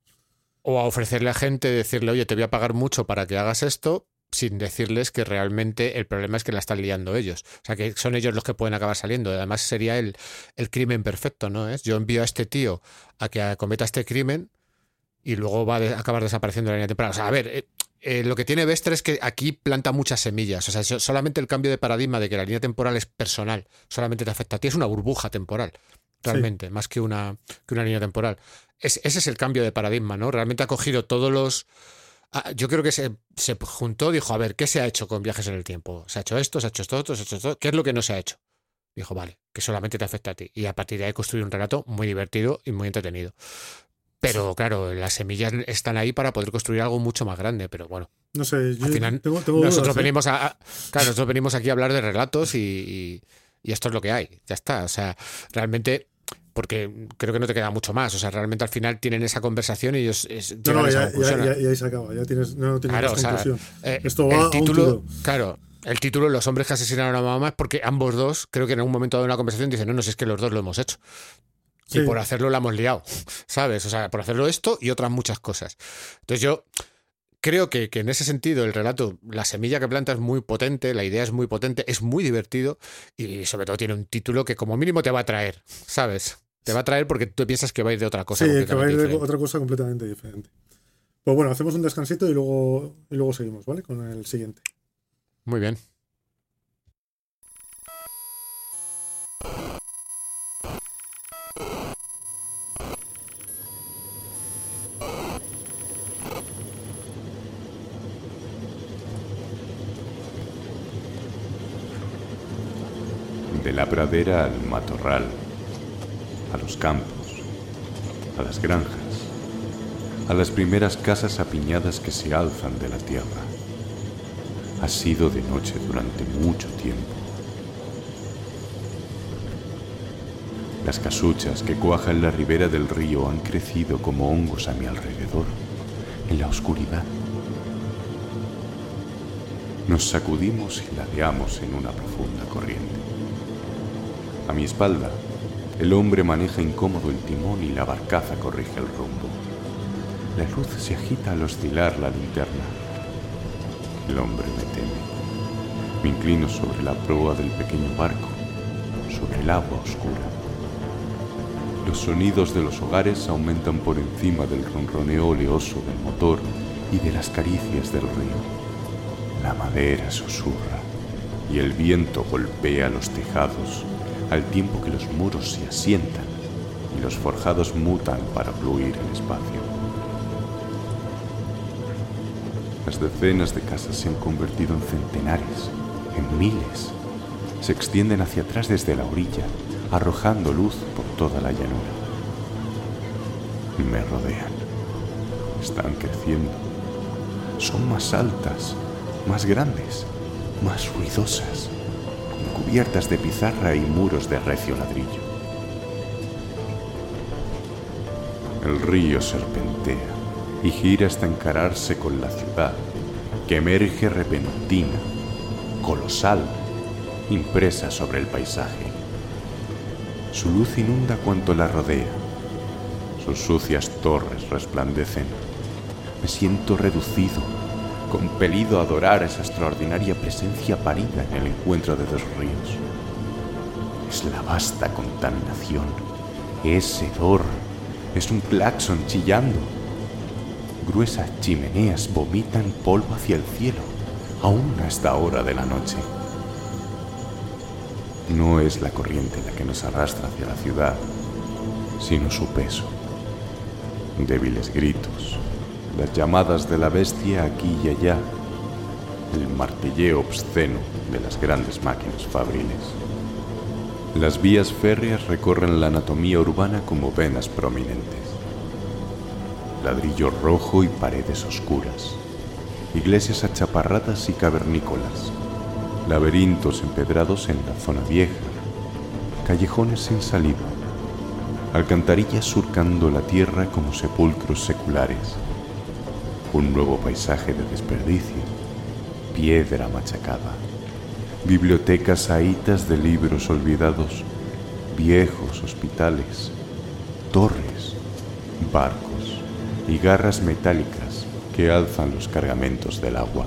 o a ofrecerle a gente, decirle, oye, te voy a pagar mucho para que hagas esto, sin decirles que realmente el problema es que la están liando ellos. O sea, que son ellos los que pueden acabar saliendo. Además, sería el, el crimen perfecto, ¿no? Es yo envío a este tío a que cometa este crimen y luego va a acabar desapareciendo la línea temporal. O sea, a ver, eh, eh, lo que tiene Vestre es que aquí planta muchas semillas. O sea, solamente el cambio de paradigma de que la línea temporal es personal, solamente te afecta a ti, es una burbuja temporal, realmente, más que una, que una línea temporal. ese es el cambio de paradigma, ¿no? Realmente ha cogido todos los. Ah, yo creo que se, se juntó, dijo, a ver, ¿qué se ha hecho con viajes en el tiempo? ¿Se ha hecho esto? ¿Se ha hecho esto otro? ¿Se ha hecho esto? ¿Qué es lo que no se ha hecho? Dijo, vale, que solamente te afecta a ti. Y a partir de ahí construir un relato muy divertido y muy entretenido. Pero claro, las semillas están ahí para poder construir algo mucho más grande, pero bueno. No sé, yo al final tengo, tengo nosotros dudas, ¿eh? venimos a, claro, nosotros venimos aquí a hablar de relatos y, y- y esto es lo que hay, ya está. O sea, realmente, porque creo que no te queda mucho más. O sea, realmente al final tienen esa conversación y ellos es, No, no, a ya, ya, ya- ya se acaba, ya tienes, no, no tienes Claro, más o sea, conclusión. eh, Esto va a el un título, tiro. claro, el título Los hombres que asesinaron a mamá es porque ambos dos, creo que en algún momento de una conversación dicen, no, no, si es que los dos lo hemos hecho. Sí. Y por hacerlo la hemos liado, ¿sabes? O sea, por hacerlo esto y otras muchas cosas. Entonces yo creo que, que en ese sentido el relato, la semilla que planta es muy potente, la idea es muy potente, es muy divertido y sobre todo tiene un título que como mínimo te va a traer, ¿sabes? Te va a traer porque tú piensas que va a ir de otra cosa. Sí, que va a ir de diferente. otra cosa completamente diferente. Pues bueno, hacemos un descansito y luego, y luego seguimos, ¿vale? Con el siguiente. Muy bien. La pradera al matorral, a los campos, a las granjas, a las primeras casas apiñadas que se alzan de la tierra. Ha sido de noche durante mucho tiempo. Las casuchas que cuajan la ribera del río han crecido como hongos a mi alrededor, en la oscuridad. Nos sacudimos y ladeamos en una profunda corriente. A mi espalda, el hombre maneja incómodo el timón y la barcaza corrige el rumbo. La luz se agita al oscilar la linterna. El hombre me teme. Me inclino sobre la proa del pequeño barco, sobre el agua oscura. Los sonidos de los hogares aumentan por encima del ronroneo oleoso del motor y de las caricias del río. La madera susurra y el viento golpea los tejados al tiempo que los muros se asientan y los forjados mutan para fluir el espacio. Las decenas de casas se han convertido en centenares, en miles. Se extienden hacia atrás desde la orilla, arrojando luz por toda la llanura. Me rodean. Están creciendo. Son más altas, más grandes, más ruidosas, cubiertas de pizarra y muros de recio ladrillo. El río serpentea y gira hasta encararse con la ciudad, que emerge repentina, colosal, impresa sobre el paisaje. Su luz inunda cuanto la rodea. Sus sucias torres resplandecen. Me siento reducido, compelido a adorar esa extraordinaria presencia parida en el encuentro de dos ríos. Es la vasta contaminación, es hedor, es un claxon chillando. Gruesas chimeneas vomitan polvo hacia el cielo, aún a esta hora de la noche. No es la corriente la que nos arrastra hacia la ciudad, sino su peso. Débiles gritos, las llamadas de la bestia aquí y allá, el martilleo obsceno de las grandes máquinas fabriles. Las vías férreas recorren la anatomía urbana como venas prominentes. Ladrillo rojo y paredes oscuras. Iglesias achaparradas y cavernícolas. Laberintos empedrados en la zona vieja. Callejones sin salida. Alcantarillas surcando la tierra como sepulcros seculares. Un nuevo paisaje de desperdicio. Piedra machacada bibliotecas ahitas de libros olvidados, viejos hospitales, torres, barcos y garras metálicas que alzan los cargamentos del agua.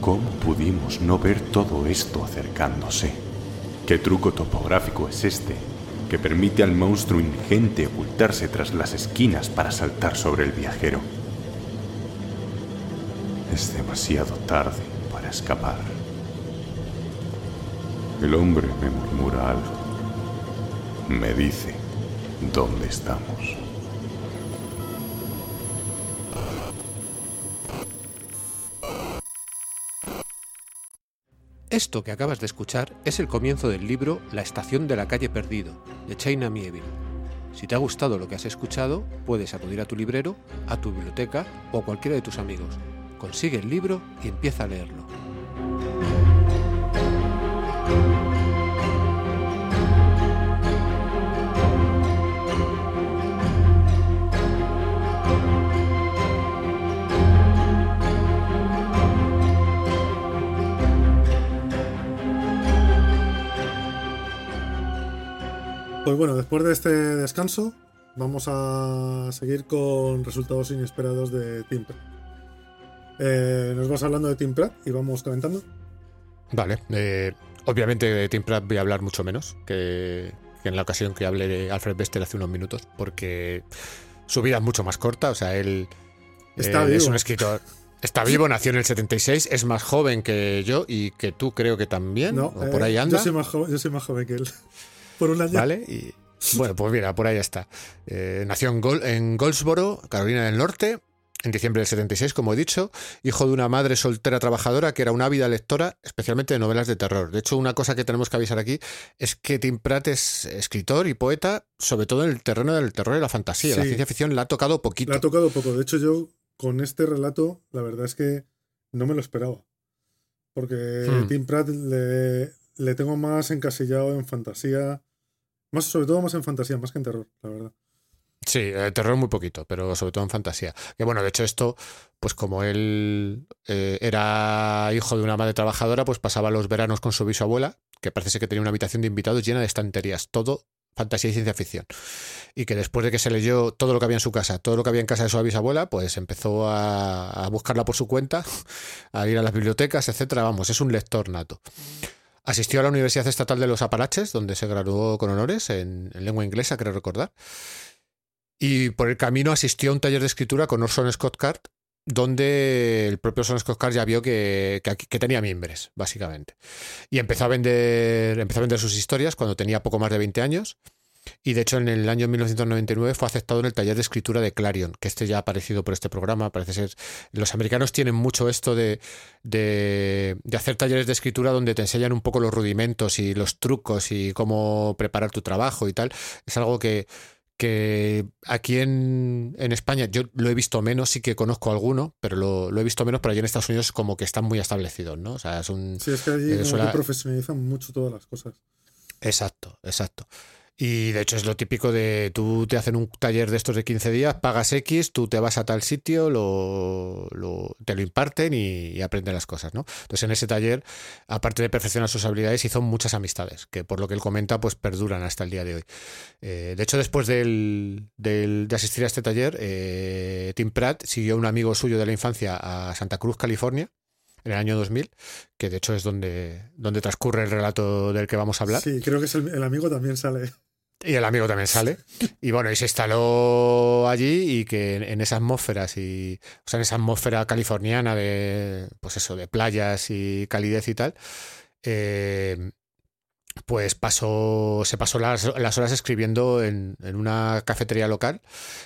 ¿Cómo pudimos no ver todo esto acercándose? ¿Qué truco topográfico es este que permite al monstruo ingente ocultarse tras las esquinas para saltar sobre el viajero? Es demasiado tarde para escapar. El hombre me murmura algo. Me dice dónde estamos. Esto que acabas de escuchar es el comienzo del libro La estación de la calle perdido, de Chaina Mieville. Si te ha gustado lo que has escuchado, puedes acudir a tu librero, a tu biblioteca o a cualquiera de tus amigos. Consigue el libro y empieza a leerlo. Pues bueno, después de este descanso, vamos a seguir con resultados inesperados de Pratt. Eh, nos vas hablando de Team Pratt y vamos comentando. Vale, eh, obviamente de Team Pratt voy a hablar mucho menos que, que en la ocasión que hablé de Alfred Bester hace unos minutos, porque su vida es mucho más corta, o sea, él Está eh, vivo. es un escritor. Está vivo, nació en el 76, es más joven que yo y que tú creo que también, No, o por eh, ahí anda. Yo soy, más joven, yo soy más joven que él. Por un año. ¿Vale? Y, bueno, pues mira, por ahí está. Eh, nació en, Gol- en Goldsboro, Carolina del Norte, en diciembre del 76, como he dicho, hijo de una madre soltera trabajadora que era una ávida lectora, especialmente de novelas de terror. De hecho, una cosa que tenemos que avisar aquí es que Tim Pratt es escritor y poeta, sobre todo en el terreno del terror y la fantasía. La ciencia ficción la ha tocado poquito. Le ha tocado poco. De hecho, yo con este relato, la verdad es que no me lo esperaba. Porque Hmm. Tim Pratt le, le tengo más encasillado en fantasía. Más, sobre todo más en fantasía, más que en terror, la verdad. Sí, eh, terror muy poquito, pero sobre todo en fantasía. Bueno, de hecho esto, pues como él eh, era hijo de una madre trabajadora, pues pasaba los veranos con su bisabuela, que parece ser que tenía una habitación de invitados llena de estanterías, todo fantasía y ciencia ficción. Y que después de que se leyó todo lo que había en su casa, todo lo que había en casa de su bisabuela, pues empezó a, buscarla por su cuenta, a ir a las bibliotecas, etcétera. Vamos, es un lector nato. Asistió a la Universidad Estatal de los Apalaches, donde se graduó con honores en lengua inglesa, creo recordar. Y por el camino asistió a un taller de escritura con Orson Scott Card, donde el propio Orson Scott Card ya vio que, que, tenía miembros, básicamente. Y empezó a, vender, empezó a vender sus historias cuando tenía poco más de 20 años. Y de hecho, en el año 1999 fue aceptado en el taller de escritura de Clarion, que este ya ha aparecido por este programa. Parece ser. Los americanos tienen mucho esto de, de hacer talleres de escritura donde te enseñan un poco los rudimentos y los trucos y cómo preparar tu trabajo y tal. Es algo que, que aquí en, en España yo lo he visto menos, sí que conozco alguno, pero lo, lo he visto menos, pero allí en Estados Unidos como que están muy establecidos, ¿no? O sea, es un... Sí, es que allí Eh, profesionalizan mucho todas las cosas. Exacto, exacto. Y de hecho es lo típico de tú te hacen un taller de estos de 15 días, pagas X, tú te vas a tal sitio, lo, lo- te lo imparten y, y aprenden las cosas, ¿no? Entonces en ese taller, aparte de perfeccionar sus habilidades, hizo muchas amistades, que por lo que él comenta, pues perduran hasta el día de hoy. Eh, de hecho, después del, del- de asistir a este taller, eh, Tim Pratt siguió a un amigo suyo de la infancia a Santa Cruz, California, en el año 2000, que de hecho es donde, donde transcurre el relato del que vamos a hablar. Sí, creo que es el, el amigo también sale. Y el amigo también sale. Y bueno, y se instaló allí y que en, esa atmósfera, y, o sea, en esa atmósfera californiana de, pues eso, de playas y calidez y tal, eh, pues pasó, se pasó las, las horas escribiendo en, en una cafetería local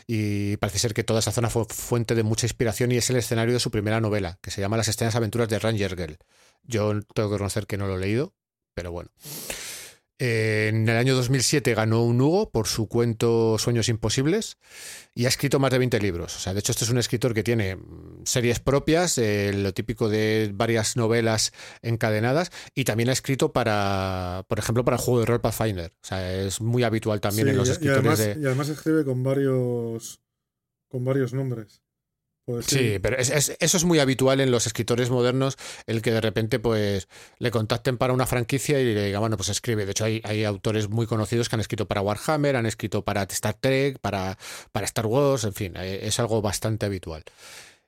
y parece ser que toda esa zona fue fuente de mucha inspiración y es el escenario de su primera novela, que se llama Las extrañas aventuras de Ranger Girl. Yo tengo que reconocer que no lo he leído, pero bueno. Eh, En el año 2007 ganó un Hugo por su cuento Sueños Imposibles y ha escrito más de 20 libros. O sea, de hecho, este es un escritor que tiene mm, series propias, eh, lo típico de varias novelas encadenadas, y también ha escrito para, por ejemplo, para el juego de rol Pathfinder. O sea, es muy habitual también Sí, en los y- y, escritores además, de. y además escribe con varios con varios nombres. Pues Sí, pero es- es- eso es muy habitual en los escritores modernos, el que de repente pues le contacten para una franquicia y le digan, bueno, pues escribe. De hecho, hay, autores muy conocidos que han escrito para Warhammer, han escrito para Star Trek, para, para Star Wars, en fin, eh, es algo bastante habitual.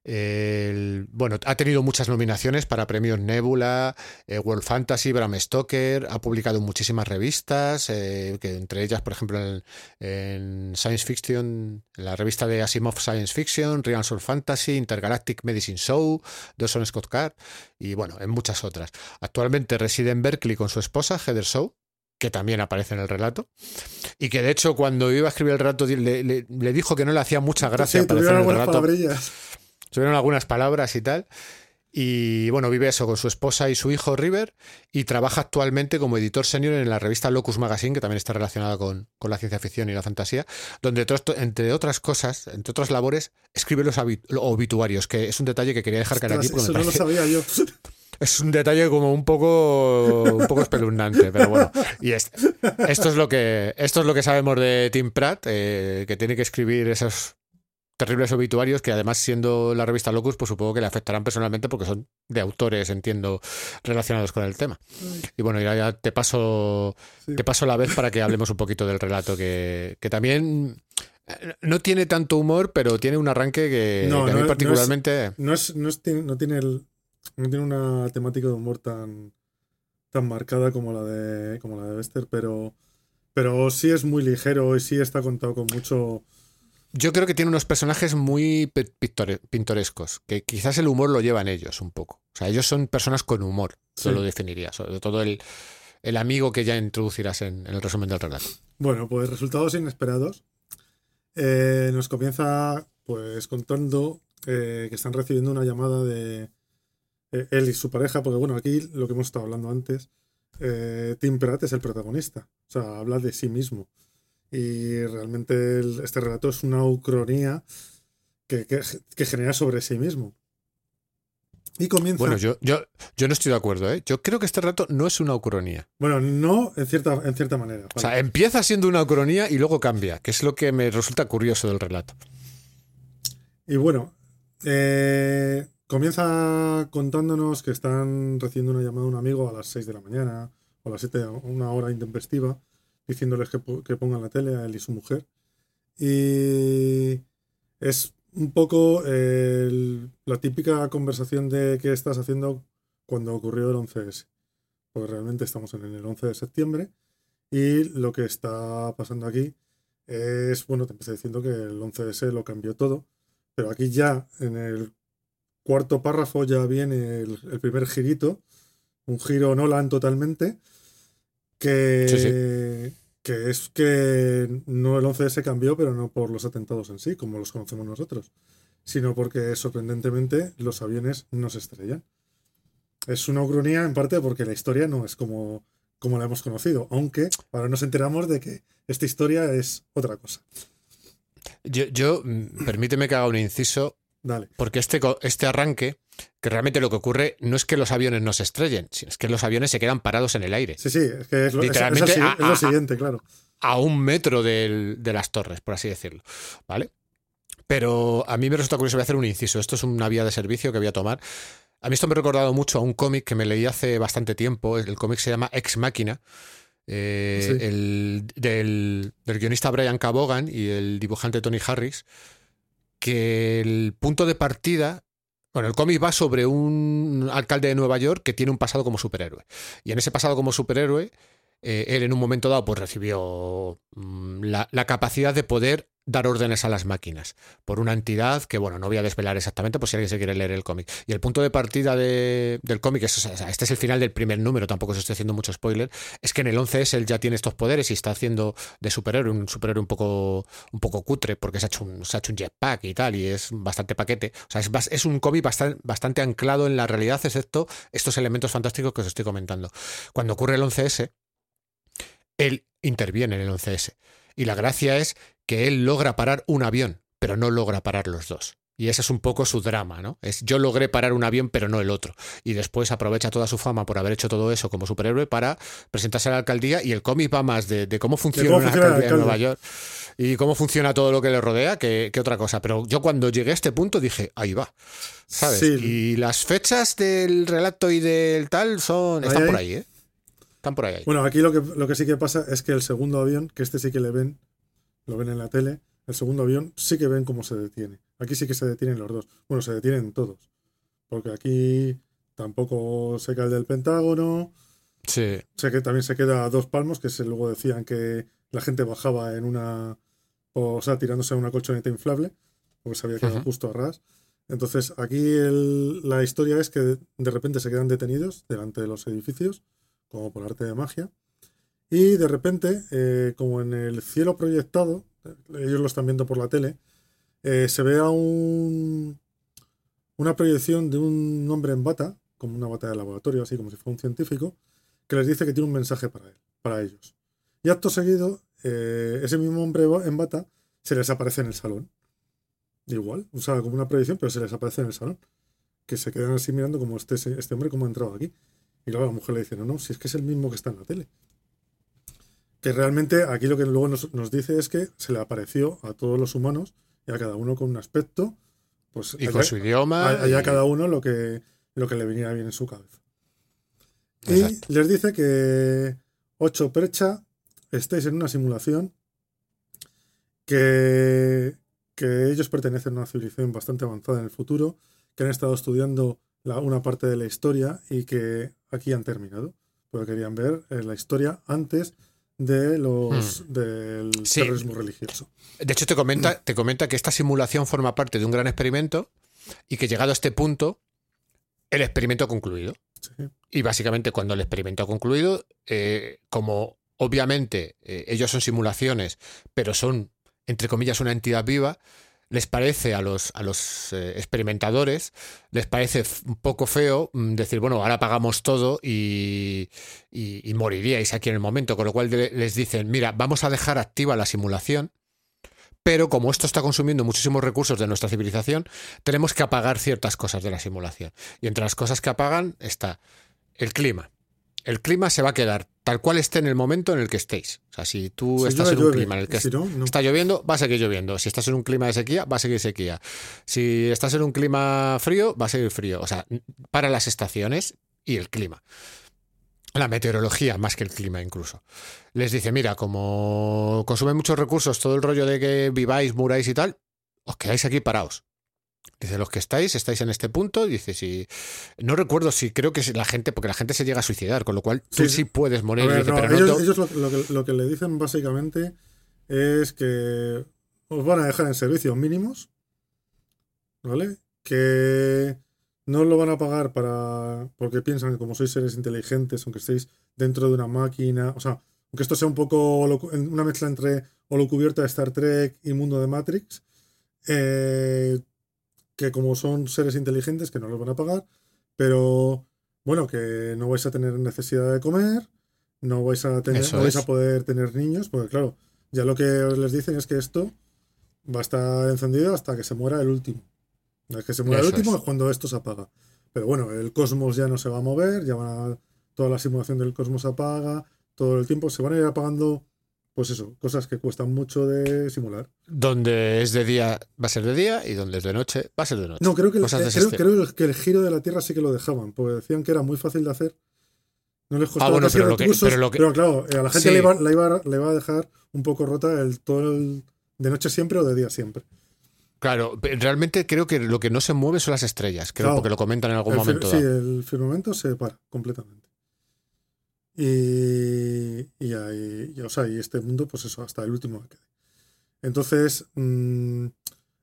El- bueno, ha tenido muchas nominaciones para premios Nebula, eh, World Fantasy, Bram Stoker, ha publicado en muchísimas revistas, eh, que entre ellas, por ejemplo, en, en Science Fiction, en la revista de Asimov Science Fiction, Real Soul Fantasy, Intergalactic Medicine Show, Dawson Scott Card y bueno, en muchas otras. Actualmente reside en Berkeley con su esposa, Heather Shaw, que también aparece en el relato, y que de hecho cuando iba a escribir el relato le, le- le dijo que no le hacía mucha gracia sí, aparecer en el relato. palabrillas. Tuvieron algunas palabras y tal. Y bueno, vive eso con su esposa y su hijo River y trabaja actualmente como editor senior en la revista Locus Magazine, que también está relacionada con, con la ciencia ficción y la fantasía, donde entre otras cosas, entre otras labores, escribe los obituarios, que es un detalle que quería dejar claro aquí eso no lo sabía yo. es un detalle como un poco un poco espeluznante, pero bueno. Y es- esto es lo que esto es lo que sabemos de Tim Pratt, eh, que tiene que escribir esos terribles obituarios que además siendo la revista Locus, pues supongo que le afectarán personalmente porque son de autores, entiendo, relacionados con el tema. Y bueno, ya, ya te paso Sí. te paso la vez para que hablemos un poquito del relato que, que también eh, no tiene tanto humor, pero tiene un arranque que, No, que a no mí es- no es- particularmente No, es, no, es- no, tiene el- no tiene una temática de humor tan, tan marcada como la de como la de Bester, pero, pero sí es muy ligero y sí está contado con mucho. Yo creo que tiene unos personajes muy pintorescos, que quizás el humor lo llevan ellos un poco. O sea, ellos son personas con humor, yo Sí. lo definiría. Sobre todo el, el amigo que ya introducirás en, en el resumen del relato. Bueno, pues resultados inesperados. Eh, nos comienza pues contando eh, que están recibiendo una llamada de eh, él y su pareja, porque bueno, aquí lo que hemos estado hablando antes, eh, Tim Pratt es el protagonista, o sea, habla de sí mismo. Y realmente el- este relato es una ucronía que, que- que genera sobre sí mismo. Y comienza. Bueno, yo, yo, yo no estoy de acuerdo, ¿eh? Yo creo que este relato no es una ucronía. Bueno, no en cierta, en cierta manera. O sea, empieza siendo una ucronía y luego cambia, que es lo que me resulta curioso del relato. Y bueno, eh, comienza contándonos que están recibiendo una llamada de un amigo a las 6 de la mañana o a las 7, una hora intempestiva, diciéndoles que, po- que pongan la tele a él y su mujer. Y es un poco la típica conversación de qué estás haciendo cuando ocurrió el 11S. Pues realmente estamos en el 11 de septiembre y lo que está pasando aquí es, bueno, te empecé diciendo que el 11S lo cambió todo. Pero aquí ya en el cuarto párrafo ya viene el, el primer girito, un giro Nolan totalmente, que, Sí, que es que no el 11S cambió, pero no por los atentados en sí, como los conocemos nosotros, sino porque sorprendentemente los aviones no se estrellan. Es una ucronía en parte porque la historia no es como, como la hemos conocido, aunque ahora nos enteramos de que esta historia es otra cosa. Yo, yo, mm, permíteme que haga un inciso, Dale. porque este, este arranque, que realmente lo que ocurre no es que los aviones no se estrellen, sino es que los aviones se quedan parados en el aire. Sí, sí, es que es lo, es- a- lo siguiente, claro. a un metro del- de las torres, por así decirlo. ¿Vale? Pero a mí me resulta curioso, voy a hacer un inciso. Esto es una vía de servicio que voy a tomar. A mí esto me ha recordado mucho a un cómic que me leí hace bastante tiempo. El cómic se llama Ex Máquina. eh, Sí. el, del, del guionista Brian. Vaughan y el dibujante Tony Harris. Que el punto de partida. Bueno, el cómic va sobre un alcalde de Nueva York que tiene un pasado como superhéroe. Y en ese pasado como superhéroe, eh, él en un momento dado pues recibió mm, la, capacidad de poder dar órdenes a las máquinas por una entidad que, bueno, no voy a desvelar exactamente por si alguien se quiere leer el cómic. Y el punto de partida de- del cómic, es, este es el final del primer número, tampoco os estoy haciendo mucho spoiler, es que en el 11S él ya tiene estos poderes y está haciendo de superhéroe, un superhéroe un poco, un poco cutre porque se ha, hecho un, se ha hecho un jetpack y tal, y es bastante paquete. O sea, es, es un cómic bastante, bastante anclado en la realidad, excepto estos elementos fantásticos que os estoy comentando. Cuando ocurre el 11S, él interviene en el 11S. Y la gracia es que él logra parar un avión, pero no logra parar los dos. Y ese es un poco su drama, ¿no? Es yo logré parar un avión, pero no el otro. Y después aprovecha toda su fama por haber hecho todo eso como superhéroe para presentarse a la alcaldía. Y el cómic va más de, de cómo funciona cómo una funciona el alcaldía en. Nueva York y cómo funciona todo lo que le rodea que, que otra cosa. Pero yo cuando llegué a este punto dije, ahí va. ¿Sabes? Sí. Y las fechas del relato y del tal son. Ahí, Están por ahí, ¿eh? Están por ahí. Bueno, aquí lo que, lo que sí que pasa es que el segundo avión, que este sí que le ven, lo ven en la tele, el segundo avión sí que ven cómo se detiene. Aquí sí que se detienen los dos. Bueno, se detienen todos. Porque aquí tampoco se cae el del Pentágono. Sí. Sé que también se queda a dos palmos, que se luego decían que la gente bajaba en una. O sea, tirándose a una colchoneta inflable, porque se había quedado justo a ras. Entonces, aquí el- la historia es que de repente se quedan detenidos delante de los edificios, como por arte de magia. Y de repente, eh, como en el cielo proyectado, ellos lo están viendo por la tele, eh, se ve a un, una proyección de un hombre en bata, como una bata de laboratorio, así como si fuera un científico, que les dice que tiene un mensaje para él, para ellos. Y acto seguido, eh, ese mismo hombre en bata se les aparece en el salón. Igual, o sea, como una proyección, pero se les aparece en el salón. Que se quedan así mirando como este, este hombre, como ha entrado aquí. Y luego la mujer le dice, no, no, si es que es el mismo que está en la tele. Que realmente aquí lo que luego nos, nos dice es que se le apareció a todos los humanos y a cada uno con un aspecto, pues Y allá- con su idioma. a- allá y- cada uno lo que, lo que le viniera bien en su cabeza. Exacto. Y les dice que 8 Percha estáis en una simulación que, que ellos pertenecen a una civilización bastante avanzada en el futuro, que han estado estudiando la- una parte de la historia y que aquí han terminado. Porque querían ver eh, la historia antes de los del Hmm. Sí. terrorismo religioso. De hecho, te comenta, te comenta que esta simulación forma parte de un gran experimento y que llegado a este punto, el experimento ha concluido. Sí. Y básicamente cuando el experimento ha concluido, eh, como obviamente eh, ellos son simulaciones, pero son, entre comillas, una entidad viva, les parece a los, a los eh, experimentadores, les parece un poco feo mm, decir, bueno, ahora pagamos todo y, y- y moriríais aquí en el momento, con lo cual les dicen, mira, vamos a dejar activa la simulación, pero como esto está consumiendo muchísimos recursos de nuestra civilización, tenemos que apagar ciertas cosas de la simulación. Y entre las cosas que apagan está el clima. El clima se va a quedar tal cual esté en el momento en el que estéis. O sea, si tú Si estás llueve, en un clima en el que Si no, no. está lloviendo, va a seguir lloviendo. Si estás en un clima de sequía, va a seguir sequía. Si estás en un clima frío, va a seguir frío. O sea, para las estaciones y el clima. La meteorología, más que el clima incluso. Les dice, mira, como consume muchos recursos, todo el rollo de que viváis, muráis y tal, os quedáis aquí parados. Dice, los que estáis, estáis en este punto. Dice, si. No recuerdo si creo que la gente, porque la gente se llega a suicidar, con lo cual tú Sí, puedes morir. A ver, Dice, no, pero no ellos, te- ellos lo, lo que, lo que le dicen básicamente es que os van a dejar en servicios mínimos, ¿vale? Que no lo van a pagar para porque piensan que como sois seres inteligentes, aunque estéis dentro de una máquina, o sea, aunque esto sea un poco una mezcla entre holocubierta de Star Trek y mundo de Matrix, eh, que como son seres inteligentes, que no los van a pagar, pero bueno, que no vais a tener necesidad de comer, no vais a tener, Eso no vais es. a poder tener niños, porque claro, ya lo que les dicen es que esto va a estar encendido hasta que se muera el último. El que se muera el último es. es cuando esto se apaga. Pero bueno, el cosmos ya no se va a mover, ya van a- toda la simulación del cosmos se apaga, todo el tiempo se van a ir apagando, pues eso, cosas que cuestan mucho de simular. Donde es de día, va a ser de día, y donde es de noche, va a ser de noche. No, creo que, el, creo, que el giro de la Tierra sí que lo dejaban, porque decían que era muy fácil de hacer. No les costaba Ah, bueno, pero lo que- pero lo que- pero claro, eh, a la gente Sí. le, iba, la iba- le iba a dejar un poco rota el todo el, de noche siempre o de día siempre. Claro, realmente creo que lo que no se mueve son las estrellas, creo, Claro. porque lo comentan en algún El momento. sí, el firmamento se para completamente. Y, y, ahí- o sea, y este mundo, pues eso, hasta el último. Entonces, mm,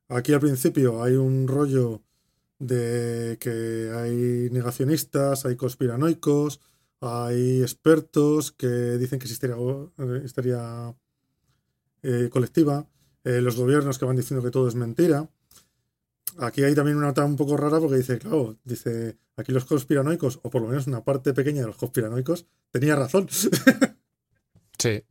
aquí al principio hay un rollo de que hay negacionistas, hay conspiranoicos, hay expertos que dicen que es histeria, eh, eh, colectiva, eh, los gobiernos que van diciendo que todo es mentira. Aquí hay también una nota un poco rara porque dice, claro, dice, aquí los conspiranoicos, o por lo menos una parte pequeña de los conspiranoicos, tenía razón. Sí.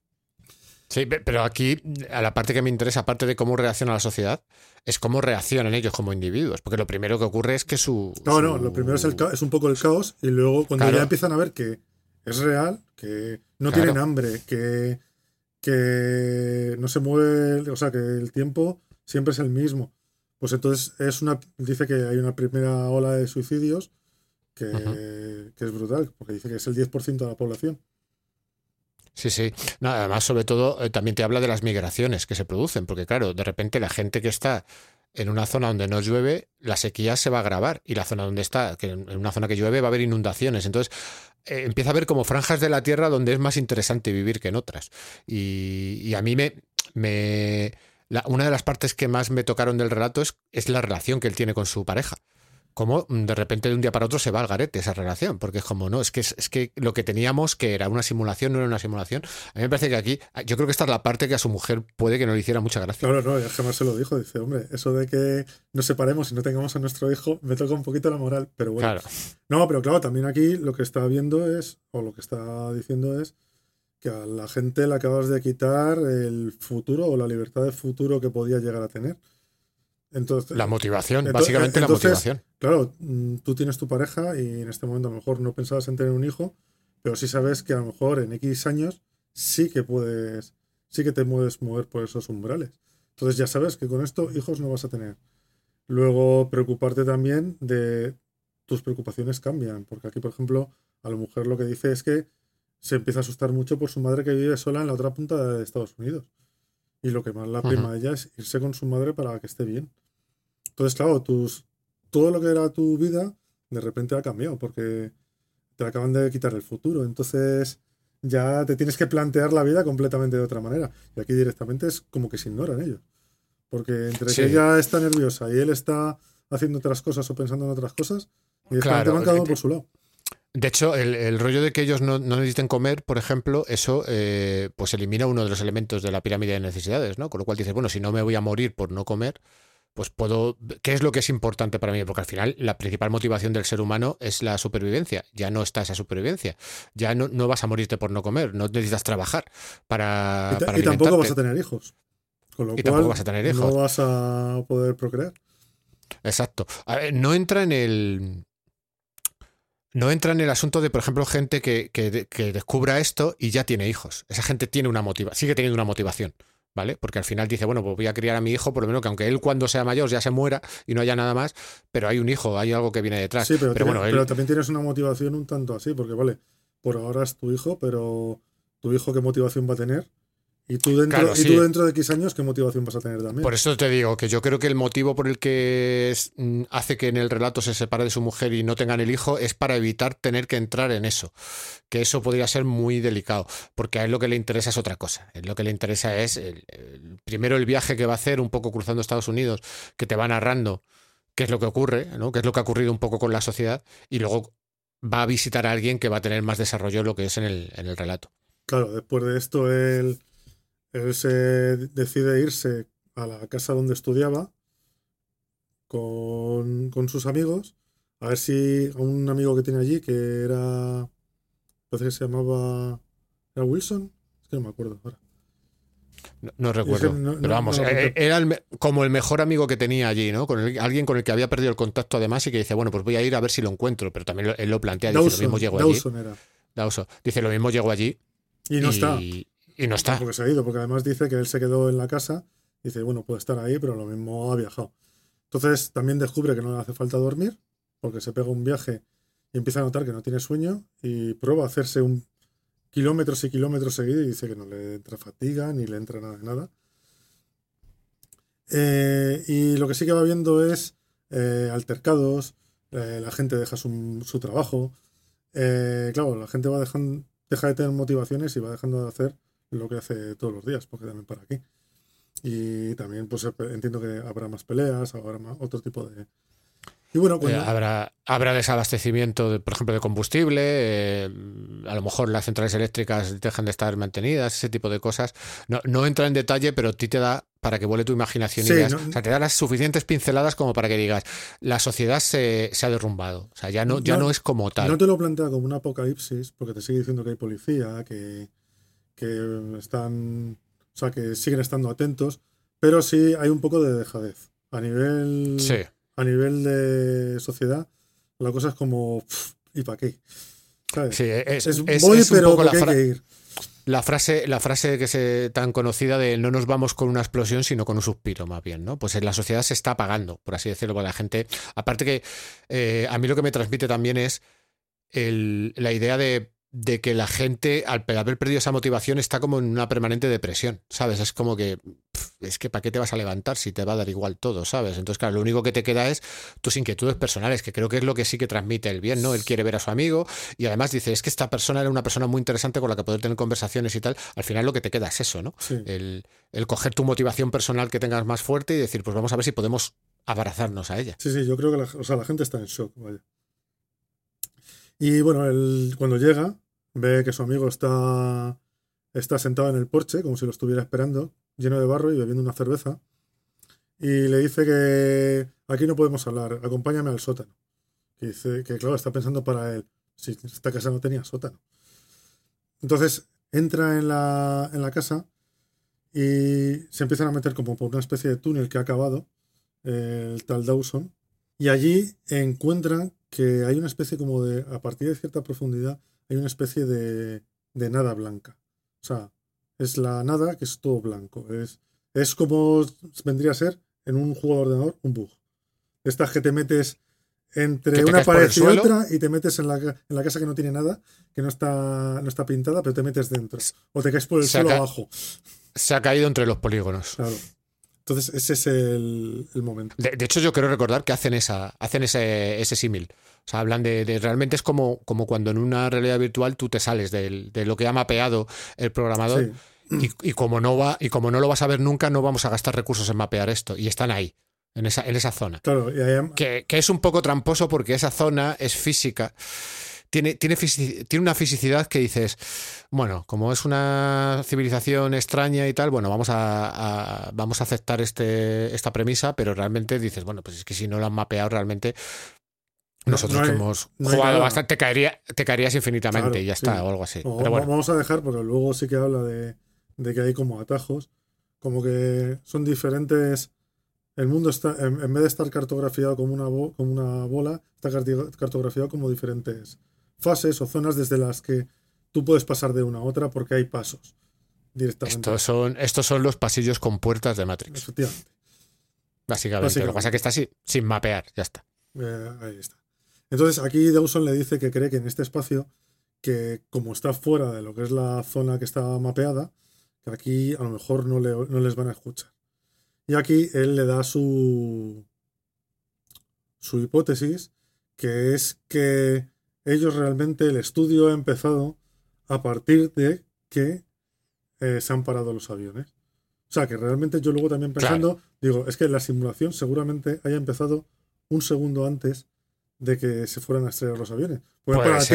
Sí, pe- pero aquí, a la parte que me interesa, aparte de cómo reacciona la sociedad, es cómo reaccionan ellos como individuos. Porque lo primero que ocurre es que su. No, no, lo primero es, el ca- es un poco el caos y luego cuando Claro. ya empiezan a ver que es real, que no Claro. tienen hambre, que, que no se mueve, o sea, que el tiempo siempre es el mismo. Pues entonces es una, dice que hay una primera ola de suicidios que, que es brutal, porque dice que es el 10% de la población. Sí, sí. No, además, sobre todo, eh, también te habla de las migraciones que se producen, porque claro, de repente la gente que está en una zona donde no llueve, la sequía se va a agravar y la zona donde está, que en una zona que llueve va a haber inundaciones. Entonces eh, empieza a haber como franjas de la tierra donde es más interesante vivir que en otras. Y, y a mí me... me la- una de las partes que más me tocaron del relato es, es la relación que él tiene con su pareja. Como mm, de repente de un día para otro se va al garete esa relación, porque es como, no, es que, es, que lo que teníamos que era una simulación, no era una simulación. A mí me parece que aquí, yo creo que esta es la parte que a su mujer puede que no le hiciera mucha gracia. Claro, no, jamás se lo dijo. Dice, hombre, eso de que nos separemos y no tengamos a nuestro hijo me toca un poquito la moral, pero bueno. Claro. No, pero claro, también aquí lo que está viendo es, o lo que está diciendo es, que a la gente le acabas de quitar el futuro o la libertad de futuro que podía llegar a tener. Entonces, La motivación, básicamente entonces- la motivación. claro, mm, tú tienes tu pareja y en este momento a lo mejor no pensabas en tener un hijo, pero sí sabes que a lo mejor en X años sí que puedes, sí que te puedes mover por esos umbrales. Entonces ya sabes que con esto hijos no vas a tener. Luego preocuparte también de tus preocupaciones cambian, porque aquí, por ejemplo, a la mujer lo que dice es que se empieza a asustar mucho por su madre que vive sola en la otra punta de Estados Unidos. Y lo que más la prima a ella es irse con su madre para que esté bien. Entonces, claro, tus, todo lo que era tu vida de repente ha cambiado porque te acaban de quitar el futuro. Entonces ya te tienes que plantear la vida completamente de otra manera. Y aquí directamente es como que se ignoran ellos. Porque entre Sí. que ella está nerviosa y él está haciendo otras cosas o pensando en otras cosas, directamente Claro, van cada uno por su lado. De hecho, el, el rollo de que ellos no, no necesiten comer, por ejemplo, eso eh, pues elimina uno de los elementos de la pirámide de necesidades, ¿no? Con lo cual dices, bueno, si no me voy a morir por no comer, pues puedo. ¿Qué es lo que es importante para mí? Porque al final la principal motivación del ser humano es la supervivencia. Ya no está esa supervivencia. Ya no, no vas a morirte por no comer, no necesitas trabajar para. Y, ta- para y tampoco vas a tener hijos. Con lo Y cual tampoco vas a tener hijos. no vas a poder procrear. Exacto. A ver, no entra en el. No entra en el asunto de, por ejemplo, gente que, que- que descubra esto y ya tiene hijos. Esa gente tiene una motiva, sigue teniendo una motivación, ¿vale? Porque al final dice, bueno, pues voy a criar a mi hijo, por lo menos que aunque él cuando sea mayor ya se muera y no haya nada más, pero hay un hijo, hay algo que viene detrás. Sí, pero, tiene- bueno, él, pero también tienes una motivación un tanto así, porque vale, por ahora es tu hijo, pero tu hijo qué motivación va a tener. Y tú dentro, Claro, y tú dentro de X años, ¿qué motivación vas a tener también? Por eso te digo que yo creo que el motivo por el que es- mm, hace que en el relato se separe de su mujer y no tengan el hijo es para evitar tener que entrar en eso. Que eso podría ser muy delicado, porque a él lo que le interesa es otra cosa. A él lo que le interesa es el- el- primero el viaje que va a hacer un poco cruzando Estados Unidos, que te va narrando qué es lo que ocurre, ¿no? qué es lo que ha ocurrido un poco con la sociedad, y luego va a visitar a alguien que va a tener más desarrollo en lo que es en el, en el relato. Claro, después de esto él, él se decide irse a la casa donde estudiaba con, con sus amigos, a ver si a un amigo que tiene allí, que era, parece que se llamaba, ¿era Wilson? Es que no me acuerdo ahora. No, no recuerdo. no- pero vamos, no eh, era el como el mejor amigo que tenía allí, ¿no? Con el- alguien con el que había perdido el contacto además y que dice, bueno, pues voy a ir a ver si lo encuentro. Pero también lo- él lo plantea, dice, lo mismo llego allí. Dawson era. Dawson. Dice, lo mismo llego allí. Y no y, está. Y no está. Porque se ha ido, porque además dice que él se quedó en la casa. Dice, bueno, puede estar ahí, pero lo mismo ha viajado. Entonces también descubre que no le hace falta dormir, porque se pega un viaje y empieza a notar que no tiene sueño y prueba a hacerse un kilómetros y kilómetros seguidos y dice que no le entra fatiga ni le entra nada de nada. Eh, y lo que sí que va viendo es eh, altercados, eh, la gente deja su, su trabajo. Claro, la gente va dejando, deja de tener motivaciones y va dejando de hacer lo que hace todos los días, porque también para aquí. Y también, pues entiendo que habrá más peleas, habrá más- otro tipo de. Y bueno, Eh, cuando- habrá, habrá desabastecimiento, de, por ejemplo, de combustible, eh, a lo mejor las centrales eléctricas dejan de estar mantenidas, ese tipo de cosas. No, no entra en detalle, pero a ti te da para que vuele tu imaginación Sí, y no- o sea, te da las suficientes pinceladas como para que digas, la sociedad se, se ha derrumbado, o sea, ya no, ya No- no es como tal. No te lo plantea como un apocalipsis, porque te sigue diciendo que hay policía, que, que están. O sea, que siguen estando atentos, pero sí hay un poco de dejadez. A nivel. Sí. A nivel de sociedad, la cosa es como. ¿Y para qué? ¿Sabes? Sí, es, es, es- voy, es un pero poco la, hay que ir. la frase, la frase que se tan conocida de no nos vamos con una explosión, sino con un suspiro, más bien, ¿no? Pues en la sociedad se está apagando, por así decirlo, porque la gente. Aparte que eh, a mí lo que me transmite también es el- la idea de de que la gente, al haber perdido esa motivación, está como en una permanente depresión, ¿sabes? Es como que, es que ¿para qué te vas a levantar si te va a dar igual todo, ¿sabes? Entonces, claro, lo único que te queda es tus inquietudes personales, que creo que es lo que sí que transmite el bien, ¿no? Él quiere ver a su amigo y además dice, es que esta persona era una persona muy interesante con la que poder tener conversaciones y tal. Al final lo que te queda es eso, ¿no? El, el coger tu motivación personal que tengas más fuerte y decir, pues vamos a ver si podemos abrazarnos a ella. Sí, sí, yo creo que la, o sea, la gente está en shock, vaya. Y bueno, él, cuando llega, ve que su amigo está, está sentado en el porche, como si lo estuviera esperando, lleno de barro y bebiendo una cerveza. Y le dice que aquí no podemos hablar, acompáñame al sótano. Que dice que, claro, está pensando para él, si esta casa no tenía sótano. Entonces entra en la, en la casa y se empiezan a meter como por una especie de túnel que ha acabado el tal Dawson. Y allí encuentran que hay una especie como de, a partir de cierta profundidad, hay una especie de, de nada blanca. O sea, es la nada que es todo blanco. Es, es como vendría a ser en un juego de ordenador un bug. Estas que te metes entre una pared y otra y te metes en la, en la, casa que no tiene nada, que no está, no está pintada, pero te metes dentro. O te caes por el suelo abajo. Se ha caído entre los polígonos. Claro. Entonces, ese es el, momento. De, hecho, yo quiero recordar que hacen esa, hacen ese, ese símil. O sea, hablan de, realmente es como, como cuando en una realidad virtual tú te sales de, lo que ha mapeado el programador y, como no va, y como no lo vas a ver nunca, no vamos a gastar recursos en mapear esto. Y están ahí, en esa, en esa zona. Claro, que, que es un poco tramposo porque esa zona es física tiene, tiene, tiene, una fisicidad que dices, bueno, como es una civilización extraña y tal, bueno, vamos a, vamos a aceptar este, esta premisa, pero realmente dices, bueno, pues es que si no lo han mapeado realmente, nosotros que hemos jugado bastante, te, caería, te caerías infinitamente y ya está, o algo así. pero bueno. Vamos a dejar, porque luego sí que habla de, de, que hay como atajos, como que son diferentes. El mundo está, en, vez de estar cartografiado como una, como una bola, está cartografiado como diferentes fases o zonas desde las que tú puedes pasar de una a otra porque hay pasos directamente. Estos son, estos son los pasillos con puertas de Matrix. Efectivamente. Básicamente. Lo que pasa es que está así, sin mapear, ya está. Eh, ahí está. Entonces aquí Dawson le dice que cree que en este espacio, que como está fuera de lo que es la zona que está mapeada, que aquí a lo mejor no, no les van a escuchar. Y aquí él le da su, su hipótesis, que es que ellos realmente, el estudio ha empezado a partir de que eh, se han parado los aviones. O sea, que realmente yo luego también pensando, digo, es que la simulación seguramente haya empezado un segundo antes de que se fueran a estrellar los aviones. Porque para ti,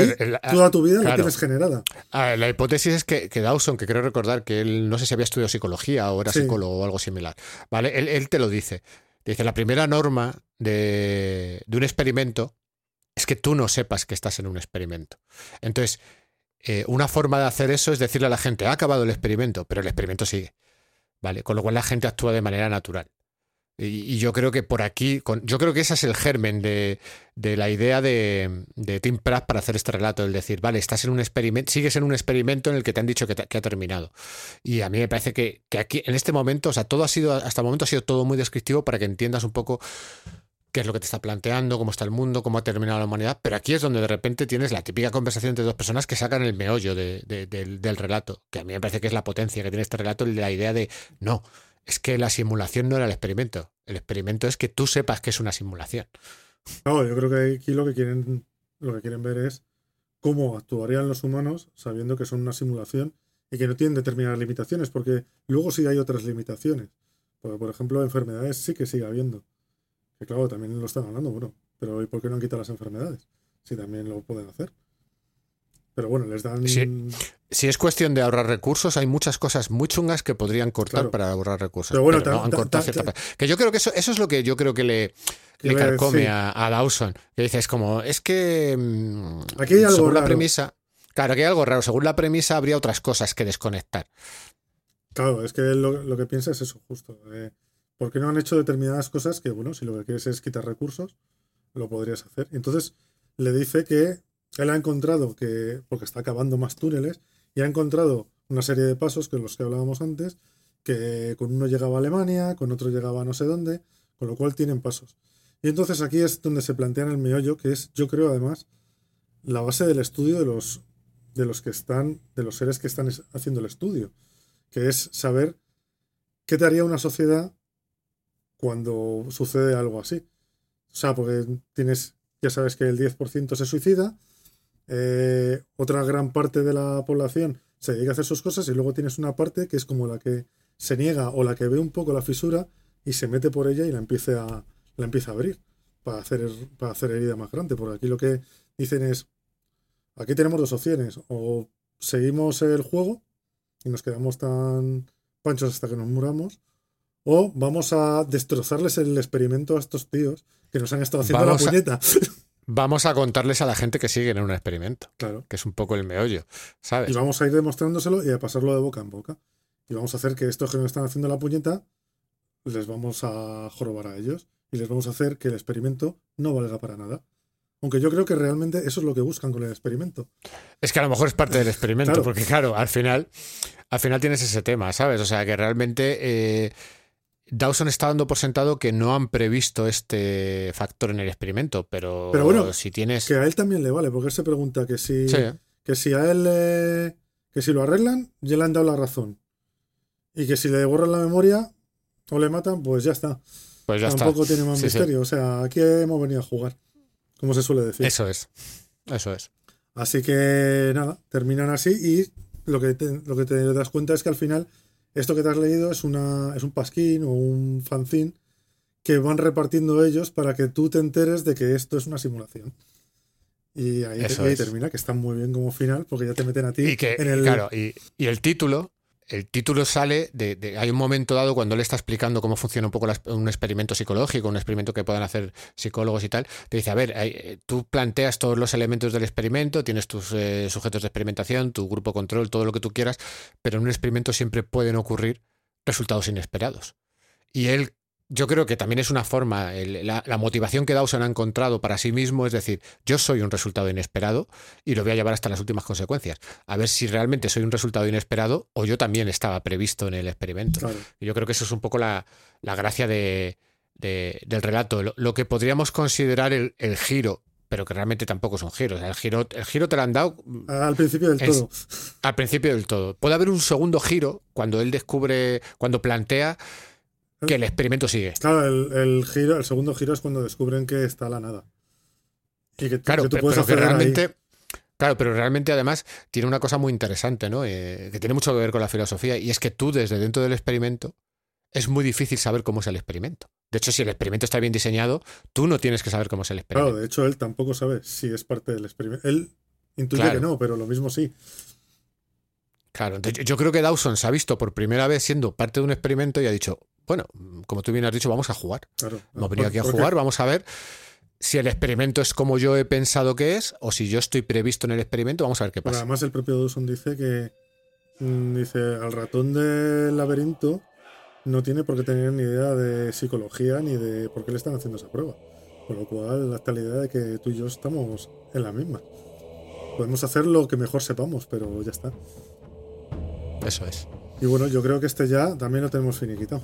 toda tu vida la tienes generada. la hipótesis es que, Dawson, que creo recordar que él no sé si había estudiado psicología o era psicólogo o algo similar, ¿vale? Él, te lo dice. Dice, la primera norma de, de un experimento es que tú no sepas que estás en un experimento. Entonces, eh, una forma de hacer eso es decirle a la gente, ha acabado el experimento, pero el experimento sigue. ¿Vale? Con lo cual la gente actúa de manera natural. Y, yo creo que por aquí, yo creo que ese es el germen de, la idea de, Tim Pratt para hacer este relato, el decir, vale, estás en un experimento, sigues en un experimento en el que te han dicho que, ha terminado. Y a mí me parece que, que, aquí, en este momento, o sea, todo ha sido, hasta el momento ha sido todo muy descriptivo para que entiendas un poco qué es lo que te está planteando, cómo está el mundo, cómo ha terminado la humanidad, pero aquí es donde de repente tienes la típica conversación entre dos personas que sacan el meollo del, relato, que a mí me parece que es la potencia que tiene este relato, la idea de, no, es que la simulación no era el experimento, el experimento es que tú sepas que es una simulación. No, yo creo que aquí lo que quieren, lo que quieren ver es cómo actuarían los humanos sabiendo que son una simulación y que no tienen determinadas limitaciones, porque luego sí hay otras limitaciones. Porque, por ejemplo, enfermedades sí que sigue habiendo. Que claro, también lo están hablando, bueno, pero ¿y por qué no han quitado las enfermedades? Si también lo pueden hacer. Pero bueno, les dan. Si, es cuestión de ahorrar recursos, hay muchas cosas muy chungas que podrían cortar para ahorrar recursos. Pero bueno, no, han cortado cierta... Que yo creo que eso, eso es lo que yo creo que le, le carcome a, Dawson. Que dice, es como, es que. Mm, aquí hay algo según la premisa. Claro, aquí hay algo raro. Según la premisa, habría otras cosas que desconectar. Claro, es que lo, lo que piensa es eso, justo. Eh, porque no han hecho determinadas cosas que, bueno, si lo que quieres es quitar recursos, lo podrías hacer. Entonces le dice que él ha encontrado que, porque está acabando más túneles, y ha encontrado una serie de pasos que los que hablábamos antes, que con uno llegaba a Alemania, con otro llegaba a no sé dónde, con lo cual tienen pasos. Y entonces aquí es donde se plantean el meollo, que es, yo creo además, la base del estudio de los, de los que están, de los seres que están es- haciendo el estudio, que es saber qué te haría una sociedad cuando sucede algo así. O sea, porque tienes, ya sabes que el 10% se suicida, eh, otra gran parte de la población se dedica a hacer sus cosas y luego tienes una parte que es como la que se niega o la que ve un poco la fisura y se mete por ella y la empieza a, la empieza a abrir para hacer, para hacer herida más grande. Porque aquí lo que dicen es, aquí tenemos dos opciones, o seguimos el juego y nos quedamos tan panchos hasta que nos muramos, o vamos a destrozarles el experimento a estos tíos que nos han estado haciendo Vamos la puñeta. Vamos a contarles a la gente que siguen en un experimento, claro. que es un poco el meollo, ¿sabes? Y vamos a ir demostrándoselo y a pasarlo de boca en boca. Y vamos a hacer que estos que nos están haciendo la puñeta, les vamos a jorobar a ellos. Y les vamos a hacer que el experimento no valga para nada. Aunque yo creo que realmente eso es lo que buscan con el experimento. Es que a lo mejor es parte del experimento, Claro. porque claro, al final, al final tienes ese tema, ¿sabes? O sea, que realmente eh, Dawson está dando por sentado que no han previsto este factor en el experimento, pero, Pero bueno, si tienes... Que a él también le vale, porque él se pregunta que si, Sí, que si a él eh, que si lo arreglan, ya le han dado la razón. Y que si le borran la memoria o le matan, pues ya está. pues ya Tampoco está. tiene más Sí, sí. misterio. O sea, aquí hemos venido a jugar, como se suele decir. Eso es. Eso es. Así que nada, terminan así y lo que te, lo que te das cuenta es que al final esto que te has leído es, una, es un pasquín o un fanzine que van repartiendo ellos para que tú te enteres de que esto es una simulación. Y ahí, termina, que está muy bien como final porque ya te meten a ti Y que, en el... claro, y, y el título, el título sale de, Hay un momento dado cuando él está explicando cómo funciona un poco un experimento psicológico, un experimento que puedan hacer psicólogos y tal. Te dice, a ver, eh, tú planteas todos los elementos del experimento, tienes tus eh, sujetos de experimentación, tu grupo control, todo lo que tú quieras, pero en un experimento siempre pueden ocurrir resultados inesperados. Y él. Yo creo que también es una forma, el- la, la motivación que Dawson ha encontrado para sí mismo es decir, yo soy un resultado inesperado y lo voy a llevar hasta las últimas consecuencias a ver si realmente soy un resultado inesperado o yo también estaba previsto en el experimento. Claro. Y yo creo que eso es un poco la, la gracia de, de- del relato. Lo, lo que podríamos considerar el, el giro, pero que realmente tampoco es un giro. O sea, el giro, el giro te lo han dado Al principio del Es- todo. al principio del todo. Puede haber un segundo giro cuando él descubre, cuando plantea que el experimento sigue. Claro, el, el giro, el segundo giro es cuando descubren que está la nada. Y que, Claro, que tú pero, puedes pero ahí. realmente. Claro, pero realmente además tiene una cosa muy interesante, ¿no? Eh, que tiene mucho que ver con la filosofía, y es que tú desde dentro del experimento es muy difícil saber cómo es el experimento. De hecho, si el experimento está bien diseñado, tú no tienes que saber cómo es el experimento. Claro, de hecho él tampoco sabe si es parte del experimento. Él intuye Claro. que no, pero lo mismo sí. Claro, yo creo que Dawson se ha visto por primera vez siendo parte de un experimento y ha dicho, bueno, como tú bien has dicho, vamos a jugar. Claro. Hemos venido aquí a jugar, vamos a ver si el experimento es como yo he pensado que es, o si yo estoy previsto en el experimento, vamos a ver qué pasa. además el propio Dawson dice que mm, dice al ratón del laberinto no tiene por qué tener ni idea de psicología ni de por qué le están haciendo esa prueba. Con lo cual, hasta la idea de que tú y yo estamos en la misma. Podemos hacer lo que mejor sepamos, pero ya está. Eso es. Y bueno, yo creo que este ya también lo tenemos finiquitado.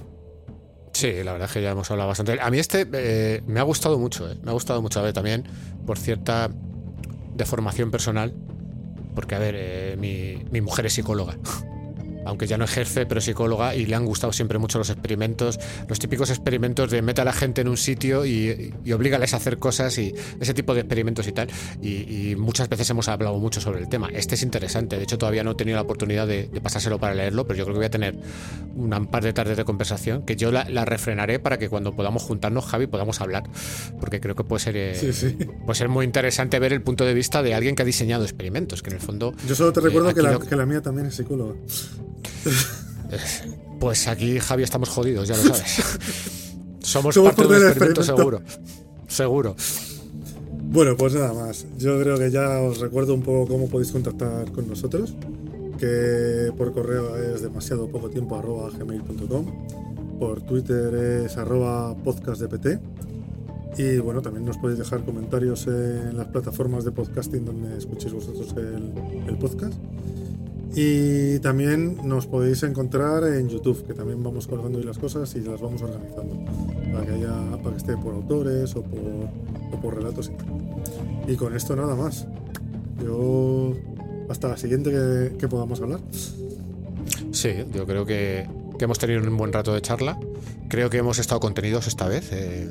Sí, la verdad es que ya hemos hablado bastante. A mí este eh, me ha gustado mucho, eh. me ha gustado mucho, a ver, también por cierta deformación personal, porque, a ver, eh, mi, mi mujer es psicóloga. Aunque ya no ejerce, pero es psicóloga y le han gustado siempre mucho los experimentos, los típicos experimentos de meta a la gente en un sitio y, y oblígales a hacer cosas y ese tipo de experimentos y tal. Y, y muchas veces hemos hablado mucho sobre el tema. Este es interesante, de hecho todavía no he tenido la oportunidad de, de pasárselo para leerlo, pero yo creo que voy a tener un par de tardes de conversación que yo la, la refrenaré para que cuando podamos juntarnos, Javi, podamos hablar, porque creo que puede ser, eh, Sí, sí. puede ser muy interesante ver el punto de vista de alguien que ha diseñado experimentos, que en el fondo, Yo solo te Eh, recuerdo que, aquí la, lo- que la mía también es psicóloga. pues aquí, Javi, estamos jodidos, ya lo sabes. Somos, Somos parte del experimento, experimento. seguro. Seguro. Bueno, pues nada más. Yo creo que ya os recuerdo un poco cómo podéis contactar con nosotros. Que por correo es demasiado poco tiempo arroba gmail.com. Por Twitter es arroba podcastdpt. Y bueno, también nos podéis dejar comentarios en las plataformas de podcasting donde escuchéis vosotros el, el podcast. Y también nos podéis encontrar en YouTube, que también vamos colgando ahí las cosas y las vamos organizando. Para que haya, para que esté por autores o por, o por relatos y. Y con esto nada más. Yo hasta la siguiente que, que podamos hablar. Sí, yo creo que, que hemos tenido un buen rato de charla. Creo que hemos estado contenidos esta vez. eh,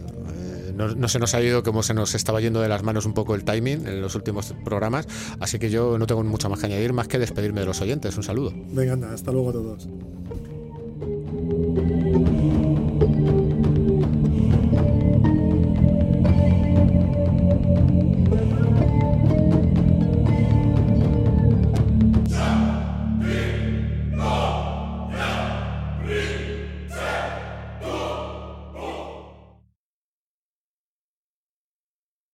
no, no, se nos ha ido como se nos estaba yendo de las manos un poco el timing en los últimos programas, así que yo no tengo mucho más que añadir, más que despedirme de los oyentes. Un saludo. Venga, anda, hasta luego a todos.